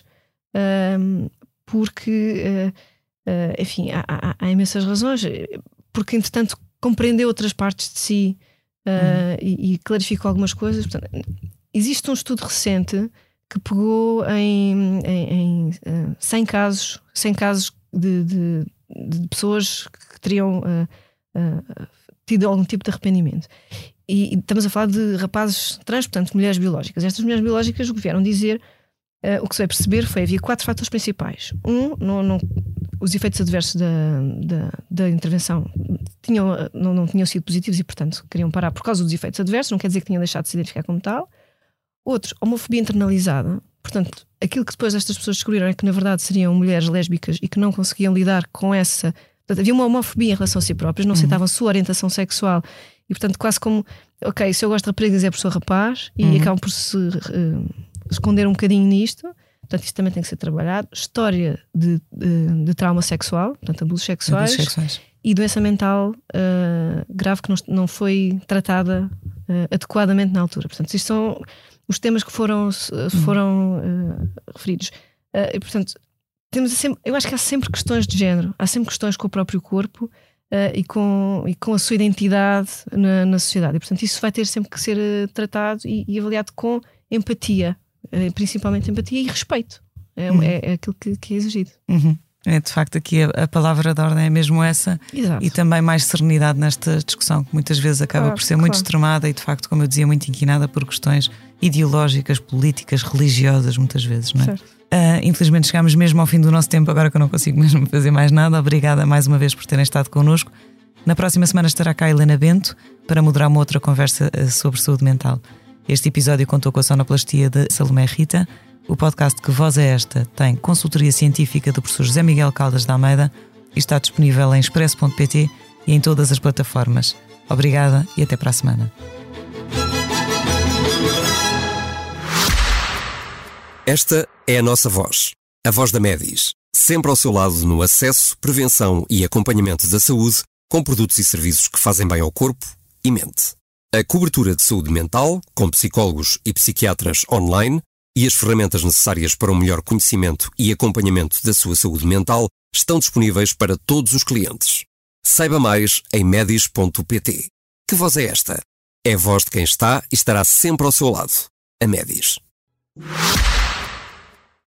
uh, porque, uh, enfim, há, há, há, imensas razões, porque entretanto compreendeu outras partes de si uhum. e, e, clarificou algumas coisas. Portanto, existe um estudo recente que pegou em, em, em 100 casos, 100 casos de, de, de pessoas que teriam tido algum tipo de arrependimento. E, e, estamos a falar de rapazes trans, portanto, mulheres biológicas. Estas mulheres biológicas o que vieram dizer, uh, o que se vai perceber foi havia quatro fatores principais. Um, não, não, os efeitos adversos da, da, da intervenção tinham, não, não tinham sido positivos e, portanto, queriam parar por causa dos efeitos adversos, não quer dizer que tinham deixado de se identificar como tal. Outros, homofobia internalizada, portanto, aquilo que depois estas pessoas descobriram é que na verdade seriam mulheres lésbicas e que não conseguiam lidar com essa. Portanto, havia uma homofobia em relação a si próprias, não uhum. aceitavam a sua orientação sexual e portanto, quase como, ok, se eu gosto de raparigas é por sou rapaz, e uhum. acabam por se uh, esconder um bocadinho nisto. Portanto, isto também tem que ser trabalhado. História de, de, de trauma sexual, portanto, abusos sexuais, abusos sexuais. e doença mental uh, grave que não, não foi tratada uh, adequadamente na altura. Portanto, isto são os temas que foram, uhum. foram referidos. e, portanto, temos sempre, eu acho que há sempre questões de género, há sempre questões com o próprio corpo uh, e, com, e com a sua identidade na, na, sociedade. E, portanto, isso vai ter sempre que ser uh, tratado e, e, avaliado com empatia, uh, principalmente empatia e respeito. É, uhum. é, é aquilo que, que, é exigido. Uhum. É, de facto, aqui a, a, palavra da ordem é mesmo essa. Exato. E também mais serenidade nesta discussão, que muitas vezes acaba claro, por ser claro. muito extremada e, de facto, como eu dizia, muito inquinada por questões ideológicas, políticas, religiosas, muitas vezes, não é? Certo. Uh, infelizmente chegámos mesmo ao fim do nosso tempo, agora que eu não consigo mesmo fazer mais nada. Obrigada mais uma vez por terem estado connosco. Na próxima semana estará cá a Helena Bento para moderar uma outra conversa ah, sobre saúde mental. Este episódio contou com a sonoplastia de Salomé Rita. O podcast Que Voz é Esta tem consultoria científica do professor José Miguel Caldas da Almeida e está disponível em expresso.pt e em todas as plataformas. Obrigada e até para a semana. Esta é a nossa voz, a voz da Medis, sempre ao seu lado no acesso, prevenção e acompanhamento da saúde, com produtos e serviços que fazem bem ao corpo e mente. A cobertura de saúde mental, com psicólogos e psiquiatras online, e as ferramentas necessárias para um melhor conhecimento e acompanhamento da sua saúde mental estão disponíveis para todos os clientes. Saiba mais em medis.pt. Que voz é esta? É a voz de quem está e estará sempre ao seu lado. A Medis.